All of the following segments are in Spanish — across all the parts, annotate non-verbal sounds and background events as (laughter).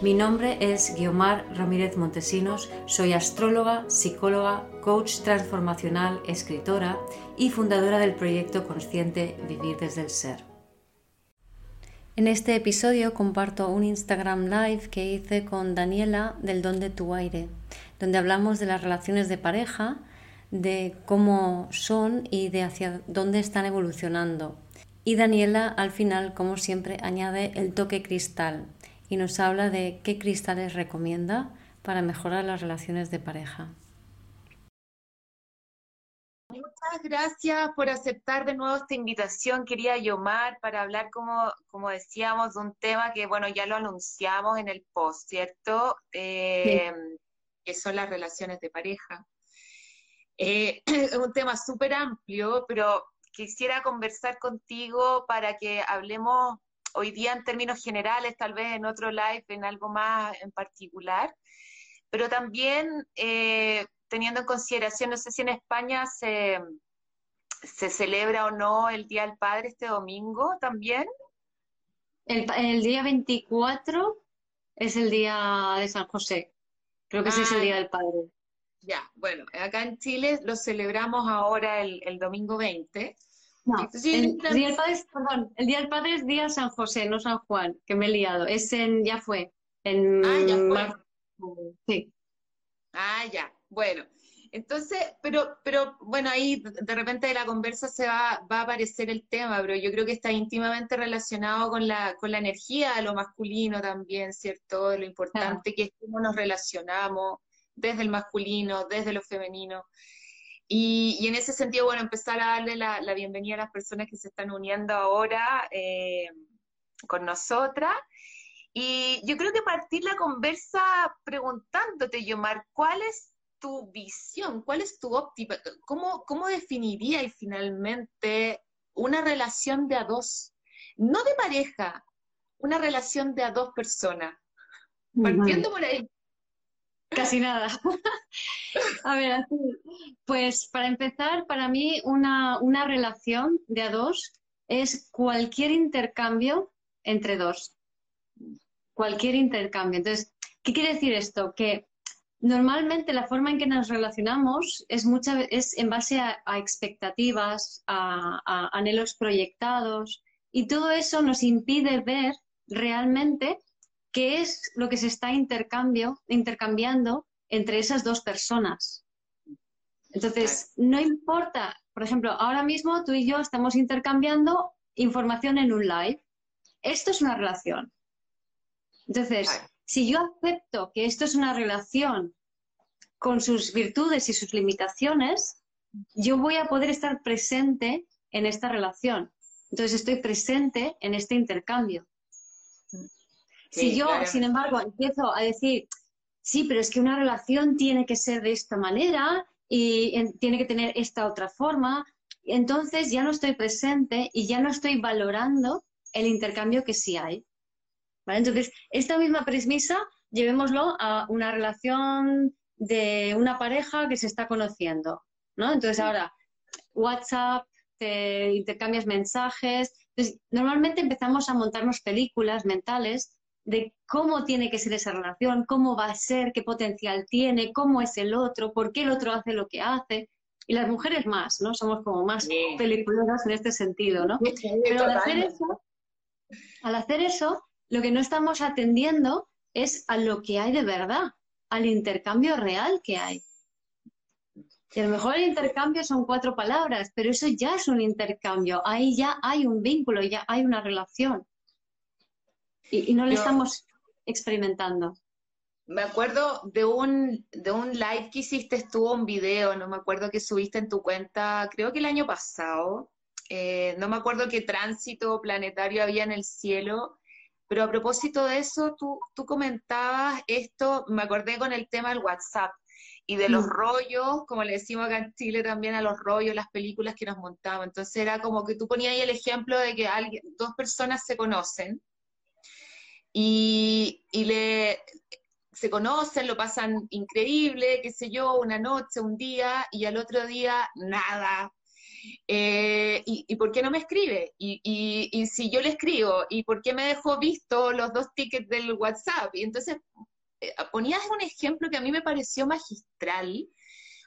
Mi nombre es Guiomar Ramírez Montesinos, soy astróloga, psicóloga, coach transformacional, escritora y fundadora del proyecto consciente Vivir desde el Ser. En este episodio comparto un Instagram Live que hice con Daniela del Don de tu Aire, donde hablamos de las relaciones de pareja, de cómo son y de hacia dónde están evolucionando. Y Daniela al final, como siempre, añade el toque cristal, y nos habla de qué cristales recomienda para mejorar las relaciones de pareja. Muchas gracias por aceptar de nuevo esta invitación, quería Yomar, para hablar, como, como decíamos, de un tema que, bueno, ya lo anunciamos en el post, ¿cierto? Eh, que son las relaciones de pareja. Eh, (clears throat) es un tema súper amplio, pero quisiera conversar contigo para que hablemos hoy día en términos generales, tal vez en otro live, en algo más en particular, pero también eh, teniendo en consideración, no sé si en España se, se celebra o no el Día del Padre este domingo también. El, día 24 es el día de San José. Creo que ese es el Día ah, del Padre. Ya, bueno, acá en Chile lo celebramos ahora el, el domingo 20 el, día del padre es, perdón, el Día del Padre es Día San José, no San Juan, que me he liado. Es en, ya fue, en ah, ya fue. Sí. Ah, ya, bueno. Entonces, pero, pero bueno, ahí de repente de la conversa se va, va a aparecer el tema, pero yo creo que está íntimamente relacionado con la, con la energía de lo masculino también, ¿cierto? De lo importante que es cómo nos relacionamos desde el masculino, desde lo femenino. Y, en ese sentido, bueno, empezar a darle la, bienvenida a las personas que se están uniendo ahora eh, con nosotras. Y yo creo que partir la conversa preguntándote, Yomar, ¿cuál es tu visión? ¿Cuál es tu óptica? ¿Cómo, cómo definirías finalmente una relación de a dos? No de pareja, una relación de a dos personas. Partiendo por ahí. Casi nada. (laughs) a ver, pues para empezar, para mí una, una relación de a dos es cualquier intercambio entre dos. Cualquier intercambio. Entonces, ¿qué quiere decir esto? Que normalmente la forma en que nos relacionamos es, mucha, es en base a, expectativas, a, anhelos proyectados, y todo eso nos impide ver realmente qué es lo que se está intercambio, intercambiando entre esas dos personas. Entonces, no importa, por ejemplo, ahora mismo tú y yo estamos intercambiando información en un live. Esto es una relación. Entonces, si yo acepto que esto es una relación con sus virtudes y sus limitaciones, yo voy a poder estar presente en esta relación. Entonces, estoy presente en este intercambio si yo, sin embargo, empiezo a decir, sí, pero es que una relación tiene que ser de esta manera y tiene que tener esta otra forma, entonces ya no estoy presente y ya no estoy valorando el intercambio que sí hay. Entonces, esta misma premisa, llevémoslo a una relación de una pareja que se está conociendo, ¿no? Entonces ahora, WhatsApp, te intercambias mensajes. Entonces, normalmente empezamos a montarnos películas mentales de cómo tiene que ser esa relación, cómo va a ser, qué potencial tiene, cómo es el otro, por qué el otro hace lo que hace. Y las mujeres más, ¿no? Somos como más peliculosas en este sentido, ¿no? Pero al hacer eso, al hacer eso, lo que no estamos atendiendo es a lo que hay de verdad, al intercambio real que hay. Y a lo mejor el intercambio son cuatro palabras, pero eso ya es un intercambio, ahí ya hay un vínculo, ya hay una relación y, no lo estamos experimentando. Me acuerdo de un, de un live que hiciste, estuvo un video, no me acuerdo que subiste en tu cuenta, creo que el año pasado, eh, no me acuerdo qué tránsito planetario había en el cielo, Pero a propósito de eso, tú, tú comentabas esto, me acordé con el tema del WhatsApp y de los mm. rollos, como le decimos acá en Chile también a los rollos, las películas que nos montaban. Entonces era como que tú ponías ahí el ejemplo de que alguien, dos personas se conocen y, y le, se conocen, lo pasan increíble, qué sé yo, una noche, un día, y al otro día nada. Eh, y, por qué no me escribe? Y, y, si yo le escribo, ¿y por qué me dejó visto los dos tickets del WhatsApp? Y entonces eh, ponías un ejemplo que a mí me pareció magistral,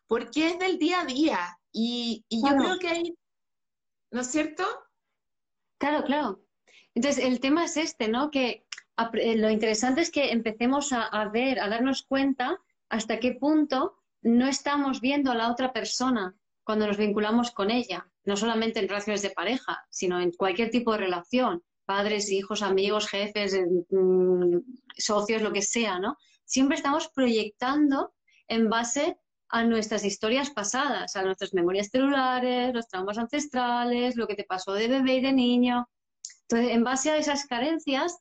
porque es del día a día. Y, yo creo que hay, ¿no es cierto? Claro, claro. Entonces, el tema es este, ¿no? Que lo interesante es que empecemos a, ver, a darnos cuenta hasta qué punto no estamos viendo a la otra persona cuando nos vinculamos con ella, no solamente en relaciones de pareja, sino en cualquier tipo de relación, padres, hijos, amigos, jefes, mm, socios, lo que sea, ¿no? Siempre estamos proyectando en base a nuestras historias pasadas, a nuestras memorias celulares, los traumas ancestrales, lo que te pasó de bebé y de niño. Entonces, en base a esas carencias,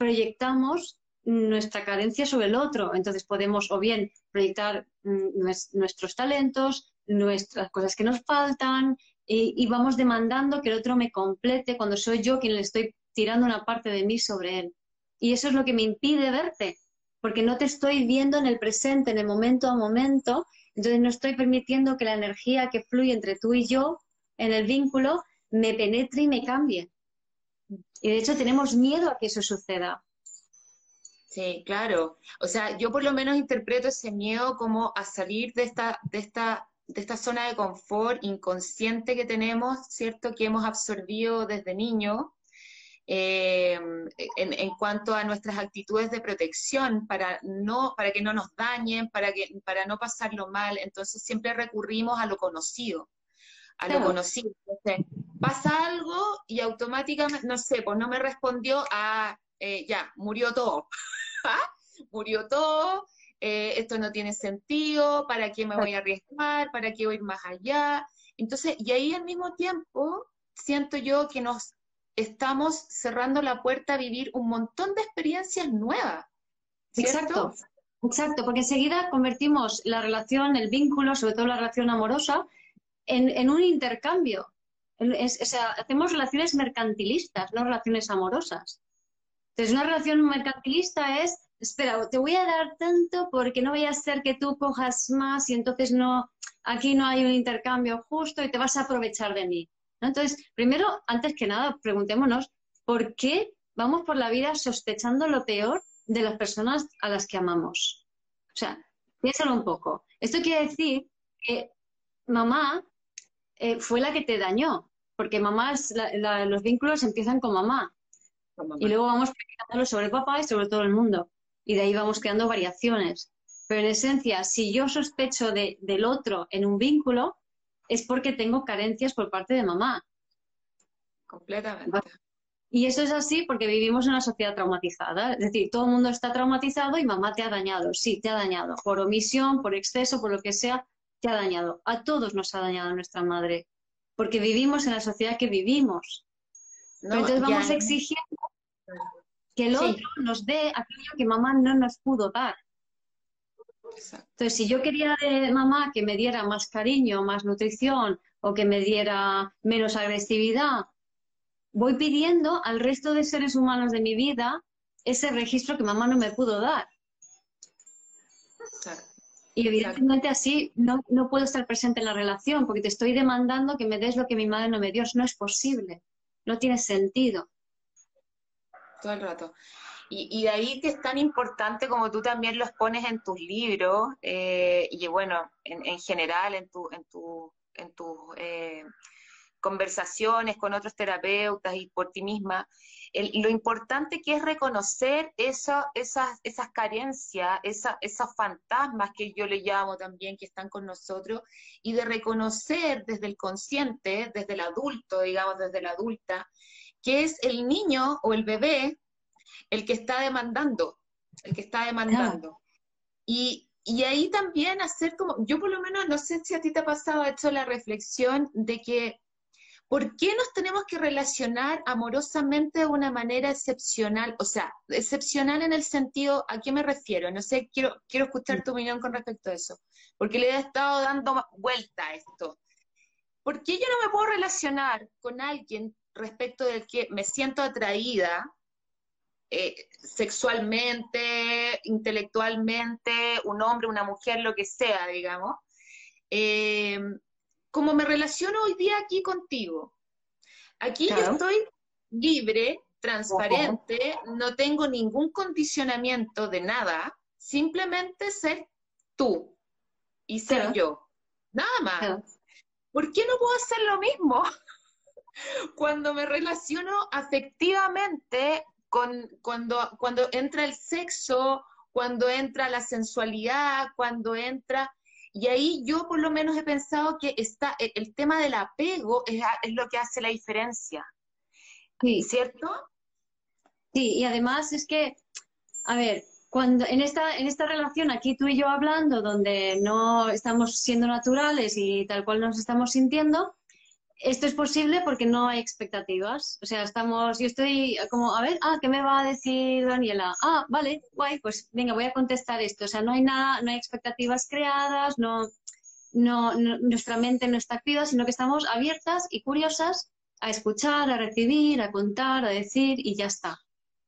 proyectamos nuestra carencia sobre el otro. Entonces podemos o bien proyectar mm, nuestros talentos, nuestras cosas que nos faltan y, vamos demandando que el otro me complete cuando soy yo quien le estoy tirando una parte de mí sobre él. Y eso es lo que me impide verte, porque no te estoy viendo en el presente, en el momento a momento, entonces no estoy permitiendo que la energía que fluye entre tú y yo en el vínculo me penetre y me cambie. Y de hecho tenemos miedo a que eso suceda. Sí, claro. O sea, yo por lo menos interpreto ese miedo como a salir de esta, de esta, de esta zona de confort inconsciente que tenemos, ¿cierto? Que hemos absorbido desde niño, eh, en, cuanto a nuestras actitudes de protección para no para que no nos dañen para que para no pasarlo mal entonces siempre recurrimos a lo conocido a lo conocido pasa algo y automáticamente, no sé, pues no me respondió a, eh, ya, murió todo. (laughs) ¿Ah? murió todo, eh, esto no tiene sentido, ¿para qué me voy a arriesgar? ¿Para qué voy a ir más allá? Entonces, y ahí al mismo tiempo siento yo que nos estamos cerrando la puerta a vivir un montón de experiencias nuevas. Exacto. Exacto, porque enseguida convertimos la relación, el vínculo, sobre todo la relación amorosa, en, un intercambio o hacemos relaciones mercantilistas, no relaciones amorosas. Entonces, una relación mercantilista es, espera, te voy a dar tanto porque no vaya a ser que tú cojas más y entonces no, aquí no hay un intercambio justo y te vas a aprovechar de mí. Entonces, primero, antes que nada, preguntémonos, ¿por qué vamos por la vida sospechando lo peor de las personas a las que amamos? O sea, piénsalo un poco. Esto quiere decir que mamá eh, fue la que te dañó, porque mamás, los vínculos empiezan con mamá. Y luego vamos practicándolo sobre papá y sobre todo el mundo. Y de ahí vamos creando variaciones. Pero en esencia, si yo sospecho de, del otro en un vínculo, es porque tengo carencias por parte de mamá. Completamente. Y eso es así porque vivimos en una sociedad traumatizada. Es decir, todo el mundo está traumatizado y mamá te ha dañado. Sí, te ha dañado. Por omisión, por exceso, por lo que sea, te ha dañado. A todos nos ha dañado nuestra madre porque vivimos en la sociedad que vivimos. entonces vamos exigiendo que el otro nos dé aquello que mamá no nos pudo dar. Entonces, si yo quería de mamá que me diera más cariño, más nutrición o que me diera menos agresividad, voy pidiendo al resto de seres humanos de mi vida ese registro que mamá no me pudo dar. Y evidentemente así no, no, puedo estar presente en la relación porque te estoy demandando que me des lo que mi madre no me dio. No es posible. No tiene sentido. Todo el rato. Y, y de ahí que es tan importante como tú también lo pones en tus libros eh, y bueno, en, en, general en tu, en tu, en tus eh, conversaciones con otros terapeutas y por ti misma, lo importante que es reconocer esas, esas carencias, esos fantasmas que yo le llamo también, que están con nosotros, y de reconocer desde el consciente, desde el adulto, digamos, desde la adulta, que es el niño o el bebé el que está demandando, el que está demandando. Y, y ahí también hacer como, yo por lo menos, no sé si a ti te ha pasado, hecho la reflexión de que ¿Por qué nos tenemos que relacionar amorosamente de una manera excepcional? O sea, excepcional en el sentido, ¿a qué me refiero? No sé, quiero, quiero escuchar tu opinión con respecto a eso, porque le he estado dando vuelta a esto. ¿Por qué yo no me puedo relacionar con alguien respecto del que me siento atraída eh, sexualmente, intelectualmente, un hombre, una mujer, lo que sea, digamos? Eh, como me relaciono hoy día aquí contigo. Aquí yo estoy libre, transparente, no tengo ningún condicionamiento de nada, simplemente ser tú y ser yo. Nada más. ¿Por qué no puedo hacer lo mismo (laughs) cuando me relaciono afectivamente con cuando, cuando entra el sexo, cuando entra la sensualidad, cuando entra y ahí yo por lo menos he pensado que está, e, el, tema del apego es, lo que hace la diferencia. Sí. ¿Cierto? Sí, y además es que, a ver, cuando en esta, en esta relación aquí tú y yo hablando, donde no estamos siendo naturales y tal cual nos estamos sintiendo, esto es posible porque no hay expectativas. O sea, estamos, yo estoy como, a ver, ah, ¿qué me va a decir Daniela? Ah, vale, guay, pues venga, voy a contestar esto. O sea, no hay nada, no hay expectativas creadas, no, no, nuestra mente no está activa, sino que estamos abiertas y curiosas a escuchar, a recibir, a contar, a decir y ya está.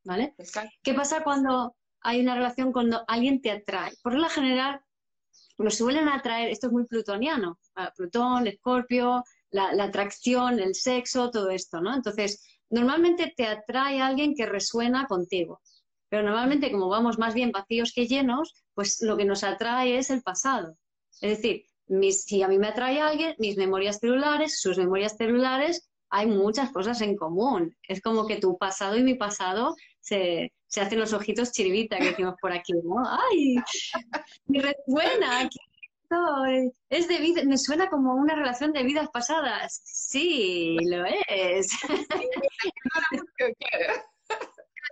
¿Vale? ¿Qué pasa cuando hay una relación cuando alguien te atrae? Por lo general, nos suelen atraer, esto es muy plutoniano, Plutón, Escorpio, la, atracción, el sexo, todo esto, ¿no? Entonces, normalmente te atrae alguien que resuena contigo. Pero normalmente, como vamos más bien vacíos que llenos, pues lo que nos atrae es el pasado. Es decir, si a mí me atrae alguien, mis memorias celulares, sus memorias celulares, hay muchas cosas en común. Es como que tu pasado y mi pasado se, se hacen los ojitos chirivita que decimos por aquí, ¿no? ¡Ay! (laughs) Me resuena, es de vida, me suena como una relación de vidas pasadas. Sí, lo es. (laughs)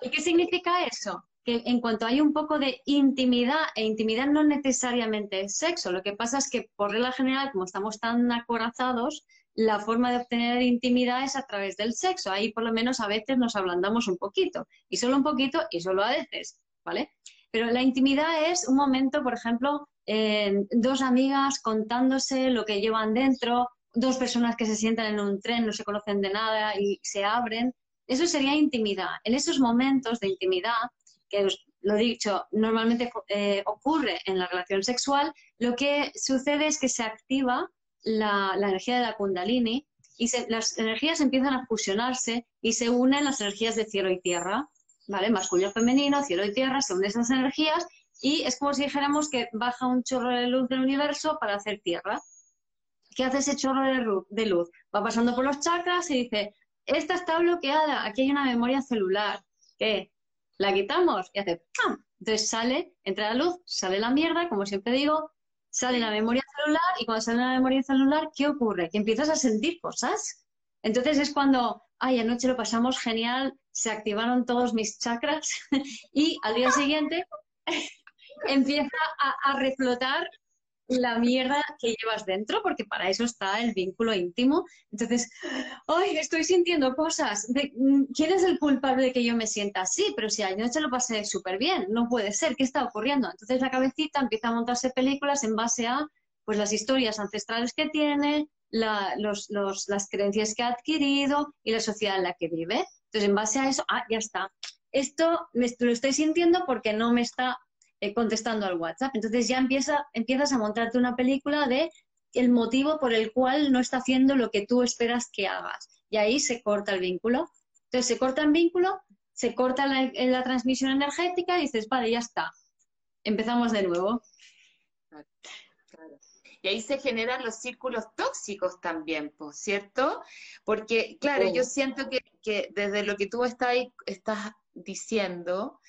¿Y qué significa eso? Que en cuanto hay un poco de intimidad, e intimidad no necesariamente es sexo, lo que pasa es que por regla general, como estamos tan acorazados, la forma de obtener intimidad es a través del sexo. Ahí por lo menos a veces nos ablandamos un poquito, y solo un poquito, y solo a veces, ¿vale? Pero la intimidad es un momento, por ejemplo, dos amigas contándose lo que llevan dentro, dos personas que se sientan en un tren, no se conocen de nada y se abren. Eso sería intimidad. En esos momentos de intimidad, que lo he dicho, normalmente eh, ocurre en la relación sexual, lo que sucede es que se activa la, energía de la kundalini y las energías empiezan a fusionarse y se unen las energías de cielo y tierra, ¿vale? Masculino, femenino, cielo y tierra, se unen esas energías y es como si dijéramos que baja un chorro de luz del universo para hacer tierra. ¿Qué hace ese chorro de luz? Va pasando por los chakras y dice, esta está bloqueada, aquí hay una memoria celular. ¿Qué? La quitamos y hace ¡pam! Entonces sale, entra la luz, sale la mierda, como siempre digo, sale la memoria celular y cuando sale la memoria celular, ¿qué ocurre? Que empiezas a sentir cosas. Entonces es cuando, ay, anoche lo pasamos genial, se activaron todos mis chakras (laughs) y al día siguiente empieza a, reflotar la mierda que llevas dentro, porque para eso está el vínculo íntimo. Entonces, ¡ay! Estoy sintiendo cosas. Mm, ¿Quién es el culpable de que yo me sienta así? Pero si anoche lo pasé súper bien, no puede ser. ¿Qué está ocurriendo? Entonces la cabecita empieza a montarse películas en base a pues, las historias ancestrales que tiene, las creencias que ha adquirido y la sociedad en la que vive. Entonces, en base a eso, ah, ya está. Esto lo estoy sintiendo porque no me está eh, contestando al WhatsApp. Entonces ya empieza, empiezas a montarte una película de el motivo por el cual no está haciendo lo que tú esperas que hagas. Y ahí se corta el vínculo. Entonces se corta el vínculo, se corta la, transmisión energética y dices, vale, ya está. Empezamos de nuevo. Y ahí se generan los círculos tóxicos también, ¿cierto? Porque, claro, yo siento que, desde lo que tú estás, estás diciendo,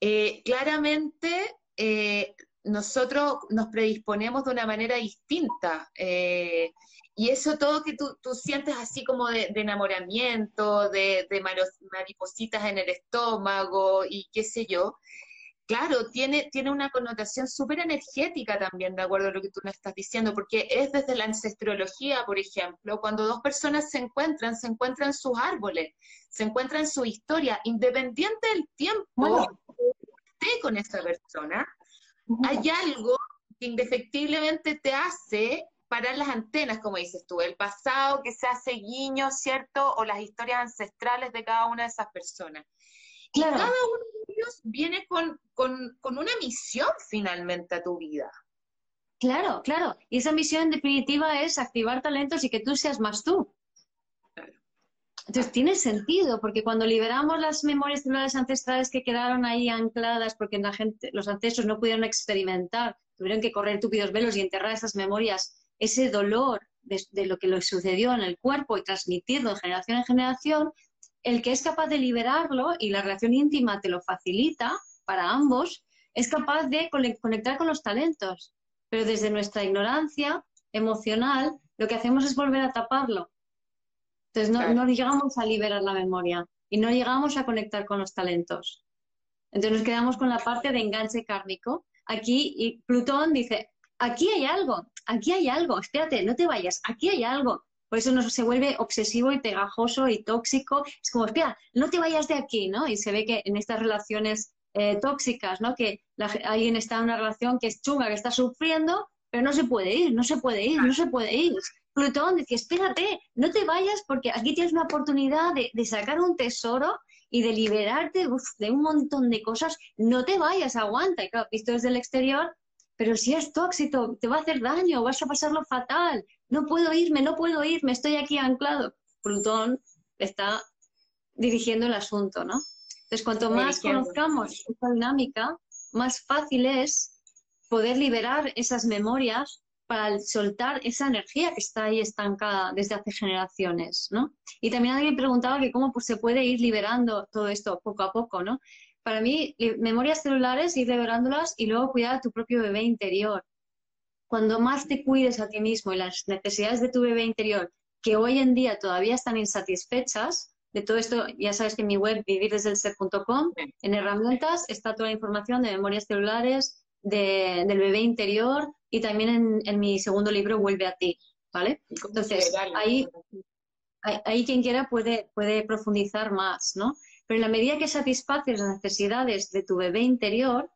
eh, claramente eh, nosotros nos predisponemos de una manera distinta. Eh, y eso todo que tú, sientes así como de, enamoramiento, de, maripositas en el estómago y qué sé yo, claro, tiene, tiene una connotación súper energética también, de acuerdo a lo que tú me estás diciendo, porque es desde la ancestrología, por ejemplo, cuando dos personas se encuentran, se encuentran sus árboles, se encuentran su historia, independiente del tiempo con esa persona, hay algo que indefectiblemente te hace parar las antenas, como dices tú, el pasado que se hace guiño, ¿cierto? O las historias ancestrales de cada una de esas personas. Y cada uno de ellos viene con, una misión finalmente a tu vida. Claro, claro. Y esa misión en definitiva es activar talentos y que tú seas más tú. Entonces tiene sentido, porque cuando liberamos las memorias celulares ancestrales que quedaron ahí ancladas porque la gente, los ancestros no pudieron experimentar, tuvieron que correr túpidos velos y enterrar esas memorias, ese dolor de, lo que les sucedió en el cuerpo y transmitirlo de generación en generación, el que es capaz de liberarlo y la relación íntima te lo facilita para ambos, es capaz de conectar con los talentos. Pero desde nuestra ignorancia emocional, lo que hacemos es volver a taparlo. Entonces no, no llegamos a liberar la memoria y no llegamos a conectar con los talentos. Entonces nos quedamos con la parte de enganche kármico. Aquí y Plutón dice, aquí hay algo, aquí hay algo, espérate, no te vayas, aquí hay algo. Por eso no se vuelve obsesivo y pegajoso y tóxico. Es como, espera, no te vayas de aquí, ¿no? Y se ve que en estas relaciones eh, tóxicas, ¿no? Que alguien está en una relación que es chunga, que está sufriendo, pero no se puede ir, no se puede ir, no se puede ir. Plutón decía, espérate, no te vayas porque aquí tienes una oportunidad de, sacar un tesoro y de liberarte de un montón de cosas. No te vayas, aguanta. Y claro, visto desde el exterior, pero si es tóxico, te va a hacer daño, vas a pasarlo fatal, no puedo irme, no puedo irme, estoy aquí anclado. Plutón está dirigiendo el asunto, ¿no? Entonces, cuanto más conozcamos esta dinámica, más fácil es poder liberar esas memorias para soltar esa energía que está ahí estancada desde hace generaciones, ¿no? Y también alguien preguntaba que cómo pues, se puede ir liberando todo esto poco a poco, ¿no? Para mí, memorias celulares, ir liberándolas y luego cuidar a tu propio bebé interior cuando más te cuides a ti mismo y las necesidades de tu bebé interior, que hoy en día todavía están insatisfechas, de todo esto, ya sabes que en mi web vivirdesdelser.com, en herramientas está toda la información de memorias celulares, del bebé interior y también en, mi segundo libro, Vuelve a ti, ¿vale? Entonces, ahí, ahí quien quiera puede, puede profundizar más, ¿no? Pero en la medida que satisfaces las necesidades de tu bebé interior,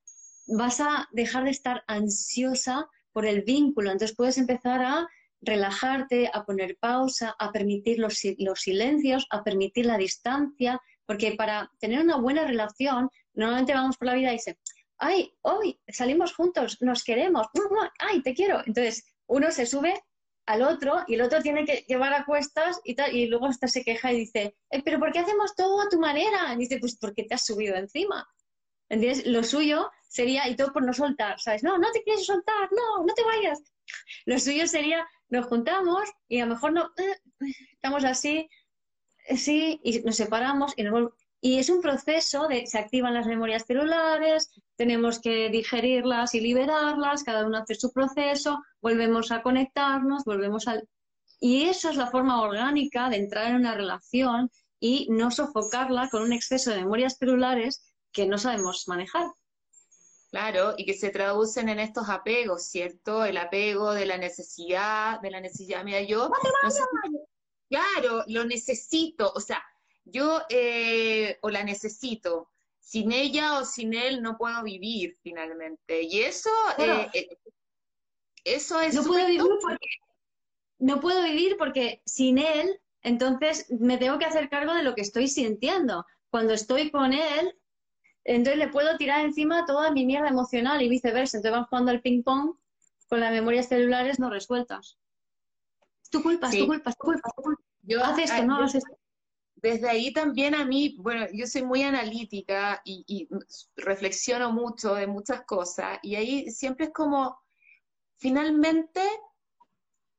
vas a dejar de estar ansiosa por el vínculo. Entonces puedes empezar a relajarte, a poner pausa, a permitir los, los silencios, a permitir la distancia, porque para tener una buena relación, normalmente vamos por la vida y dice, ay, hoy salimos juntos, nos queremos, ay, te quiero. Entonces uno se sube al otro y el otro tiene que llevar a cuestas y tal, y luego hasta se queja y dice, eh, pero ¿por qué hacemos todo a tu manera? Y dice, pues porque te has subido encima. ¿Entiendes? Lo suyo sería, y todo por no soltar, ¿sabes? No, no te quieres soltar, no, no te vayas. (laughs) Lo suyo sería, nos juntamos y a lo mejor no, eh, estamos así, eh, sí, y nos separamos y y es un proceso de se activan las memorias celulares, tenemos que digerirlas y liberarlas, cada uno hace su proceso, volvemos a conectarnos, volvemos al... Y eso es la forma orgánica de entrar en una relación y no sofocarla con un exceso de memorias celulares que no sabemos manejar. Claro, y que se traducen en estos apegos, ¿cierto? El apego de la necesidad, de la necesidad. Mira, yo, claro, lo necesito, o sea, yo eh, o la necesito, sin ella o sin él no puedo vivir finalmente. Y eso, eh, eh, eso es... No puedo, vivir porque, no puedo vivir porque sin él, entonces me tengo que hacer cargo de lo que estoy sintiendo. Cuando estoy con él, entonces le puedo tirar encima toda mi mierda emocional y viceversa. Entonces van jugando al ping-pong con las memorias celulares no resueltas. Es tu culpa, es tu culpa, es tu culpa. Yo, Haz esto, ah, no esto. Desde ahí también a mí, bueno, yo soy muy analítica y, y reflexiono mucho de muchas cosas y ahí siempre es como, finalmente,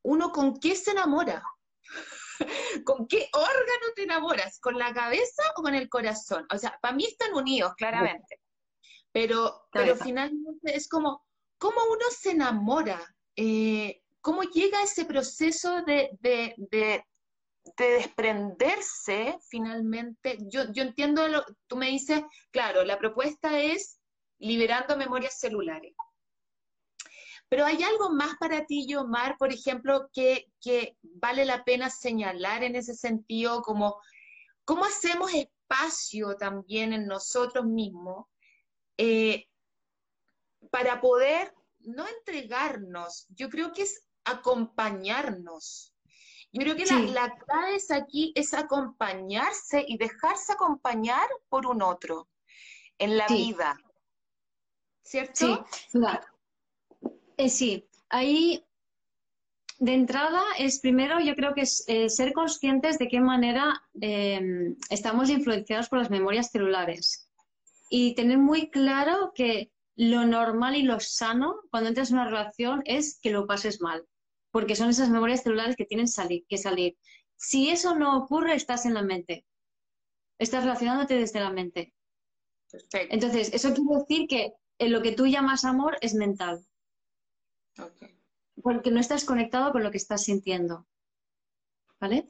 uno con qué se enamora. (laughs) ¿Con qué órgano te enamoras? ¿Con la cabeza o con el corazón? O sea, para mí están unidos, claramente. Pero, pero finalmente es como, ¿cómo uno se enamora? Eh, ¿Cómo llega ese proceso de, desprenderse finalmente? Yo, yo entiendo, lo, tú me dices, claro, la propuesta es liberando memorias celulares. Pero hay algo más para ti, Yomar, por ejemplo, que, vale la pena señalar en ese sentido, como cómo hacemos espacio también en nosotros mismos eh, para poder no entregarnos, yo creo que es acompañarnos. Yo creo que la, clave es aquí es acompañarse y dejarse acompañar por un otro en la vida. ¿Cierto? Sí, eh, sí. ahí de entrada es primero, yo creo que es eh, ser conscientes de qué manera em, estamos influenciados por las memorias celulares y tener muy claro que lo normal y lo sano cuando entras en una relación es que lo pases mal, porque son esas memorias celulares que tienen que salir. Si eso no ocurre, estás en la mente. Estás relacionándote desde la mente. Entonces, eso quiere decir que eh, lo que tú llamas amor es mental. Porque no estás conectado con lo que estás sintiendo. ¿Vale?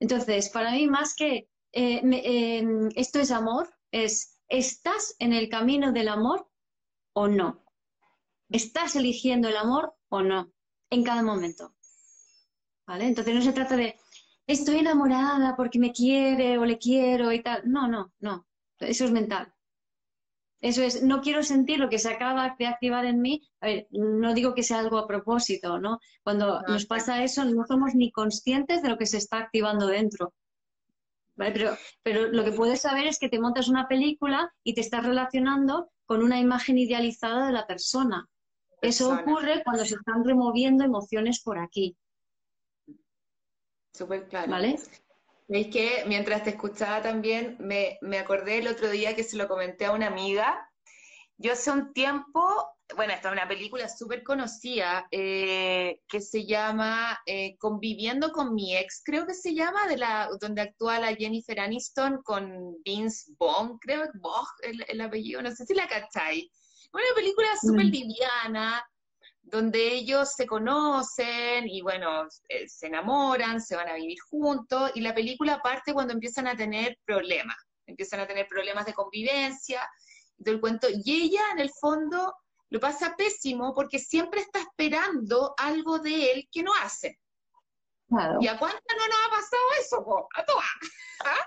Entonces, para mí, más que eh, em, esto es amor, es ¿estás en el camino del amor o no. ¿Estás eligiendo el amor o no? En cada momento. ¿Vale? Entonces no se trata de estoy enamorada porque me quiere o le quiero y tal. No, no, no. Eso es mental. Eso es, no quiero sentir lo que se acaba de activar en mí. A ver, no digo que sea algo a propósito, ¿no? Cuando nos pasa eso, no somos ni conscientes de lo que se está activando dentro. Pero, pero lo que puedes saber es que te montas una película y te estás relacionando con una imagen idealizada de la persona. Eso ocurre cuando se están removiendo emociones por aquí. Súper claro. ¿Vale? Veis que mientras te escuchaba también me, me acordé el otro día que se lo comenté a una amiga. Yo hace un tiempo bueno, esta es una película súper conocida eh, que se llama eh, Conviviendo con mi ex, creo que se llama, de la, donde actúa la Jennifer Aniston con Vince Vaughn, creo que Bog el, el, apellido, no sé si la cacháis. Una película súper mm. liviana, donde ellos se conocen y bueno, eh, se enamoran, se van a vivir juntos y la película parte cuando empiezan a tener problemas, empiezan a tener problemas de convivencia, del cuento, y ella en el fondo lo pasa pésimo porque siempre está esperando algo de él que no hace. ¿Y a cuánto no nos ha pasado eso? A todas. (laughs) ¿Ah?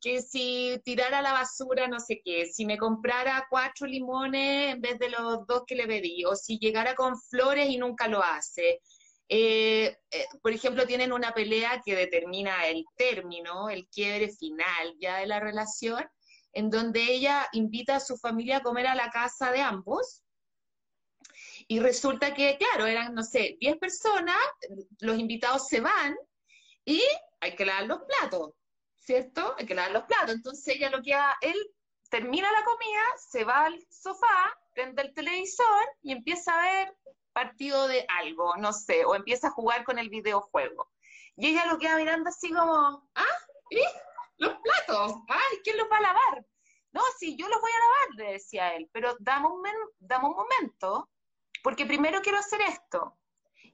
Que si tirara la basura, no sé qué, si me comprara cuatro limones en vez de los dos que le pedí, o si llegara con flores y nunca lo hace. Eh, eh, por ejemplo, tienen una pelea que determina el término, el quiebre final ya de la relación, en donde ella invita a su familia a comer a la casa de ambos, y resulta que, claro, eran, no sé, 10 personas, los invitados se van y hay que lavar los platos, ¿cierto? Hay que lavar los platos. Entonces ella lo que hace, él termina la comida, se va al sofá, prende el televisor y empieza a ver partido de algo, no sé, o empieza a jugar con el videojuego. Y ella lo queda mirando así como, ¿ah? ¿Y? Los platos, ¿ay? ¿Quién los va a lavar? No, sí, yo los voy a lavar, le decía él, pero dame un, dame un momento, porque primero quiero hacer esto.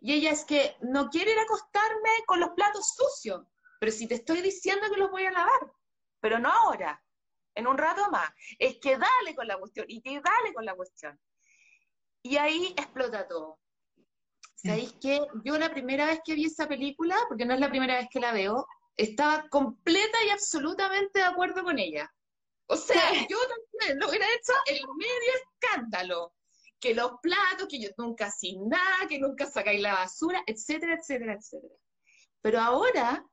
Y ella es que no quiere ir a acostarme con los platos sucios, pero si te estoy diciendo que los voy a lavar, pero no ahora, en un rato más. Es que dale con la cuestión y que dale con la cuestión. Y ahí explota todo. ¿Sabéis que yo la primera vez que vi esa película, porque no es la primera vez que la veo, estaba completa y absolutamente de acuerdo con ella. O sea, yo también lo hubiera hecho el medio escándalo que los platos, que yo nunca sin nada, que nunca sacáis la basura, etcétera, etcétera, etcétera. Pero ahora,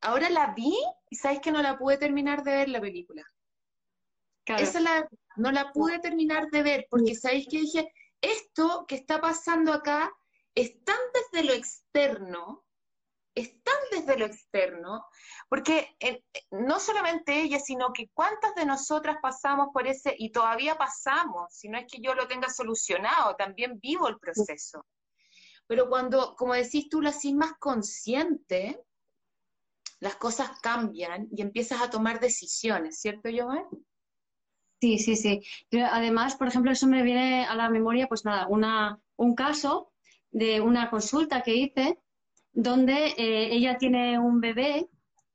ahora la vi y sabéis que no la pude terminar de ver la película. Esa la, no la pude terminar de ver porque sabéis que dije, esto que está pasando acá es tan desde lo externo están desde lo externo, porque eh, no solamente ella, sino que cuántas de nosotras pasamos por ese, y todavía pasamos, si no es que yo lo tenga solucionado, también vivo el proceso. Pero cuando, como decís tú, lo haces más consciente, las cosas cambian y empiezas a tomar decisiones, ¿cierto, Joan? Sí, sí, sí. además, por ejemplo, eso me viene a la memoria, pues nada, una, un caso de una consulta que hice donde eh, ella tiene un bebé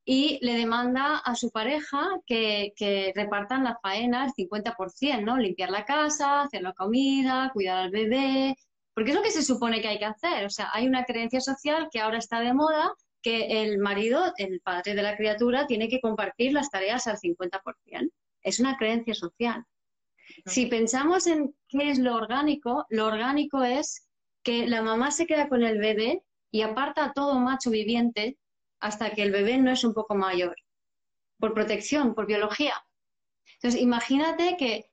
y le demanda a su pareja que, que repartan la faena al 50%, ¿no? Limpiar la casa, hacer la comida, cuidar al bebé, porque es lo que se supone que hay que hacer. O sea, hay una creencia social que ahora está de moda que el marido, el padre de la criatura, tiene que compartir las tareas al 50%. Es una creencia social. Si pensamos en qué es lo orgánico, lo orgánico es que la mamá se queda con el bebé y aparta a todo macho viviente hasta que el bebé no es un poco mayor, por protección, por biología. Entonces, imagínate que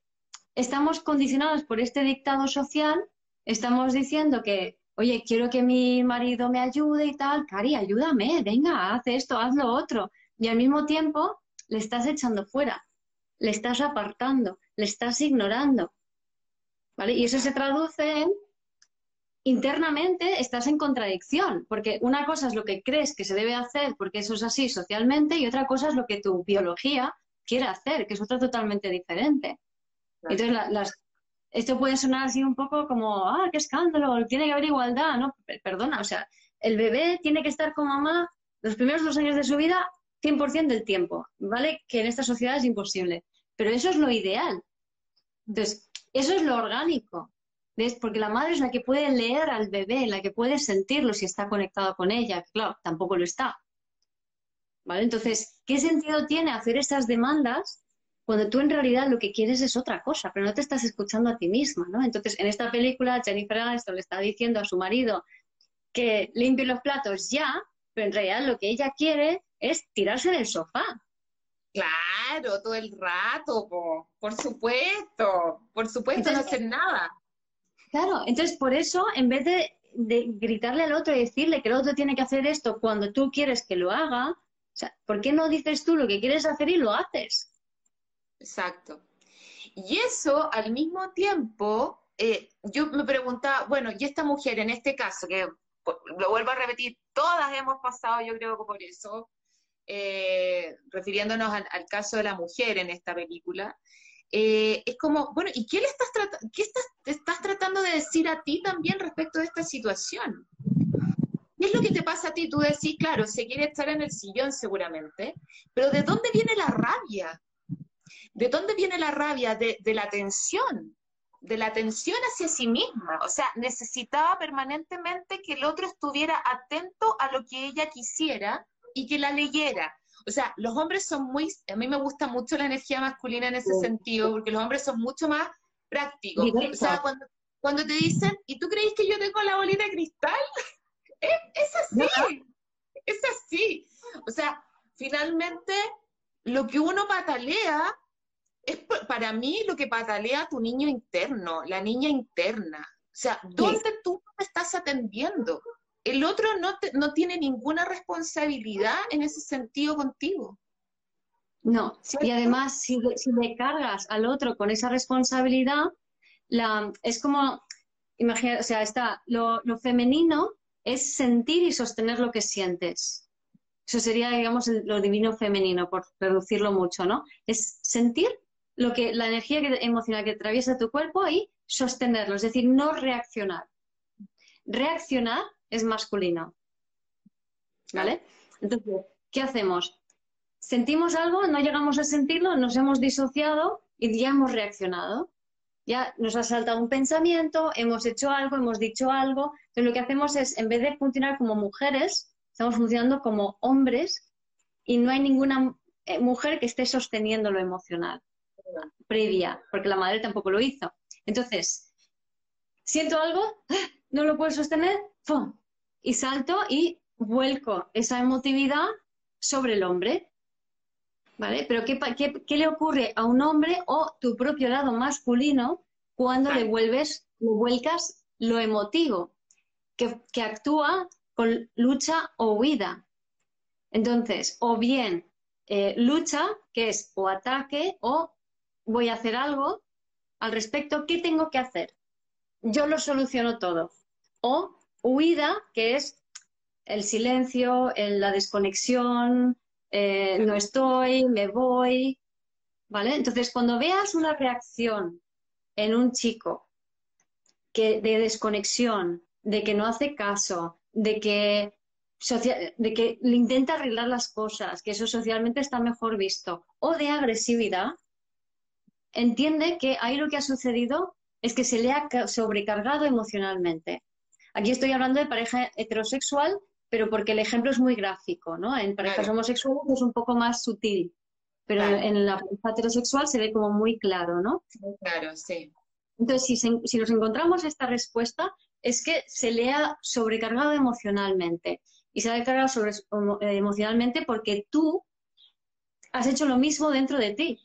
estamos condicionados por este dictado social, estamos diciendo que, oye, quiero que mi marido me ayude y tal, Cari, ayúdame, venga, haz esto, haz lo otro. Y al mismo tiempo le estás echando fuera, le estás apartando, le estás ignorando. ¿Vale? Y eso se traduce en internamente estás en contradicción, porque una cosa es lo que crees que se debe hacer porque eso es así socialmente y otra cosa es lo que tu biología quiere hacer, que es otra totalmente diferente. Entonces, las, esto puede sonar así un poco como, ah, qué escándalo, tiene que haber igualdad, ¿no? Perdona, o sea, el bebé tiene que estar con mamá los primeros dos años de su vida 100% del tiempo, ¿vale? Que en esta sociedad es imposible. Pero eso es lo ideal. Entonces, eso es lo orgánico. ¿Ves? Porque la madre es la que puede leer al bebé, la que puede sentirlo si está conectado con ella. Claro, tampoco lo está. ¿Vale? Entonces, ¿qué sentido tiene hacer esas demandas cuando tú en realidad lo que quieres es otra cosa, pero no te estás escuchando a ti misma, ¿no? Entonces, en esta película, Jennifer Aniston le está diciendo a su marido que limpie los platos ya, pero en realidad lo que ella quiere es tirarse del sofá. Claro, todo el rato, por supuesto, por supuesto, no hacer nada. Claro, entonces por eso, en vez de, gritarle al otro y decirle que el otro tiene que hacer esto cuando tú quieres que lo haga, o sea, ¿por qué no dices tú lo que quieres hacer y lo haces? Exacto. Y eso al mismo tiempo, eh, yo me preguntaba, bueno, y esta mujer en este caso, que lo vuelvo a repetir, todas hemos pasado, yo creo que por eso, eh, refiriéndonos al, caso de la mujer en esta película, eh, es como, bueno, ¿y qué le estás, qué estás tratando de decir a ti también respecto de esta situación? ¿Qué es lo que te pasa a ti? Tú decís, claro, se quiere estar en el sillón seguramente, pero ¿de dónde viene la rabia? ¿De dónde viene la rabia? De, de la tensión, de la tensión hacia sí misma. O sea, necesitaba permanentemente que el otro estuviera atento a lo que ella quisiera y que la leyera. O sea, los hombres son muy, a mí me gusta mucho la energía masculina en ese sentido, porque los hombres son mucho más prácticos. O sea, cuando, cuando te dicen, ¿y tú crees que yo tengo la bolita de cristal? (laughs) es, así, es así. O sea, finalmente, lo que uno patalea es para mí lo que patalea tu niño interno, la niña interna. O sea, ¿dónde tú estás atendiendo? el otro no, no tiene ninguna responsabilidad en ese sentido contigo. No, y además si, si le cargas al otro con esa responsabilidad, la, es como, imagina, o sea, está, lo, lo, femenino es sentir y sostener lo que sientes. Eso sería, digamos, lo divino femenino, por reducirlo mucho, ¿no? Es sentir lo que, la energía emocional que atraviesa tu cuerpo y sostenerlo, es decir, no reaccionar. Reaccionar es masculino. ¿Vale? Entonces, ¿qué hacemos? Sentimos algo, no llegamos a sentirlo, nos hemos disociado y ya hemos reaccionado. Ya nos ha saltado un pensamiento, hemos hecho algo, hemos dicho algo. Entonces, lo que hacemos es, en vez de funcionar como mujeres, estamos funcionando como hombres y no hay ninguna eh, mujer que esté sosteniendo lo emocional previa, porque la madre tampoco lo hizo. Entonces, siento algo, ¡ah! no lo puedo sostener, y salto y vuelco esa emotividad sobre el hombre. ¿Vale? Pero ¿qué, qué, le ocurre a un hombre o tu propio lado masculino cuando le vuelves, le vuelcas lo emotivo, que, que actúa con lucha o huida? Entonces, o bien eh, lucha, que es o ataque, o voy a hacer algo al respecto, ¿qué tengo que hacer? Yo lo soluciono todo. O huida, que es el silencio, la desconexión, eh, no estoy, me voy, ¿vale? Entonces, cuando veas una reacción en un chico de desconexión, de que no hace caso, de que de que le intenta arreglar las cosas, que eso socialmente está mejor visto, o de agresividad, entiende que ahí lo que ha sucedido es que se le ha sobrecargado emocionalmente. Aquí estoy hablando de pareja heterosexual, pero porque el ejemplo es muy gráfico, ¿no? En parejas homosexuales es un poco más sutil, pero en la pareja heterosexual se ve como muy claro, ¿no? claro, sí. Entonces, si, si nos encontramos esta respuesta, es que se le ha sobrecargado emocionalmente. Y se ha descargado sobre, eh, emocionalmente porque tú has hecho lo mismo dentro de ti.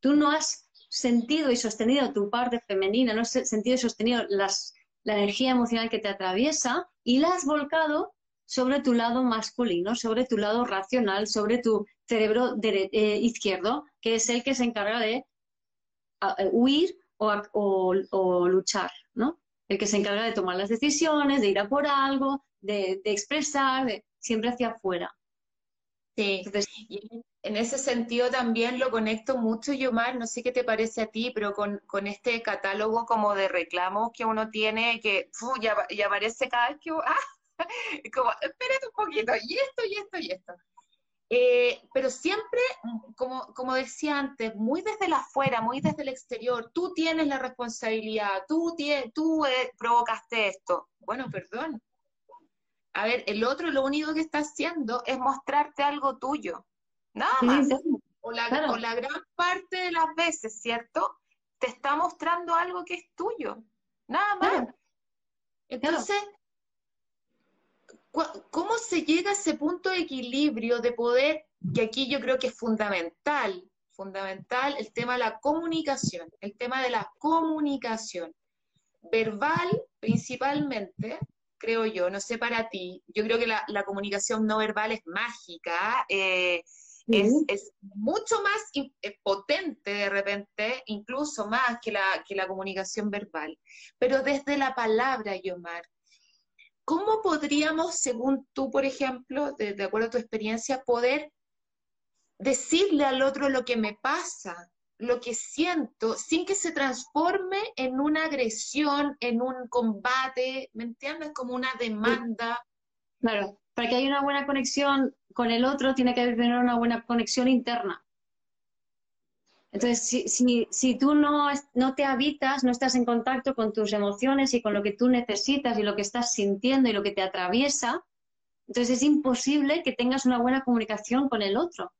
Tú no has sentido y sostenido tu parte femenina, no has sentido y sostenido la energía emocional que te atraviesa y la has volcado sobre tu lado masculino, sobre tu lado racional, sobre tu cerebro eh, izquierdo, que es el que se encarga de huir o, luchar, ¿no? El que se encarga de tomar las decisiones, de ir a por algo, de, expresar, de, siempre hacia afuera. Sí, en ese sentido también lo conecto mucho, Yomar, no sé qué te parece a ti, pero con, este catálogo como de reclamos que uno tiene, que ya, aparece cada vez que... (laughs) Ah, como, espérate un poquito, y esto, y esto, y esto. Eh, pero siempre, como, como decía antes, muy desde la afuera, muy desde el exterior, tú tienes la responsabilidad, tú, tú eh, provocaste esto. Bueno, perdón. A ver, el otro lo único que está haciendo es mostrarte algo tuyo. Nada más. O, la, la gran parte de las veces, ¿cierto? Te está mostrando algo que es tuyo. Nada más. Entonces, ¿Cómo se llega a ese punto de equilibrio de poder, que aquí yo creo que es fundamental, fundamental el tema de la comunicación, el tema de la comunicación verbal principalmente, creo yo, no sé para ti, yo creo que la, comunicación no verbal es mágica, eh, es, mucho más eh, potente de repente, incluso más que la, que la comunicación verbal, pero desde la palabra, Yomar, ¿Cómo podríamos, según tú, por ejemplo, de, acuerdo a tu experiencia, poder decirle al otro lo que me pasa, lo que siento, sin que se transforme en una agresión, en un combate, ¿me entiendes? Como una demanda. Claro, para que haya una buena conexión con el otro, tiene que haber una buena conexión interna. Entonces, si, si, si tú no, no, te habitas, no estás en contacto con tus emociones y con lo que tú necesitas y lo que estás sintiendo y lo que te atraviesa, entonces es imposible que tengas una buena comunicación con el otro.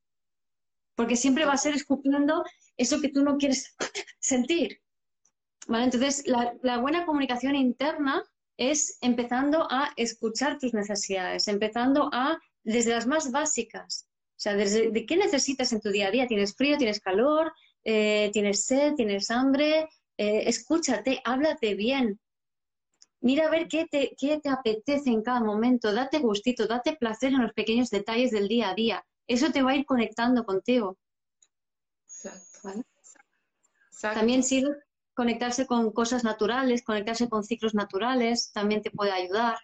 Porque siempre va a ser escupiendo eso que tú no quieres (laughs) sentir. ¿Vale? Entonces, la, buena comunicación interna es empezando a escuchar tus necesidades, empezando a, desde las más básicas, o sea, desde de qué necesitas en tu día a día. ¿Tienes frío? ¿Tienes calor? Eh, tienes sed, tienes hambre, eh, escúchate, háblate bien. Mira a ver qué te, qué te apetece en cada momento, date gustito, date placer en los pequeños detalles del día a día. Eso te va a ir conectando contigo. Exacto. También sirve conectarse con cosas naturales, conectarse con ciclos naturales, también te puede ayudar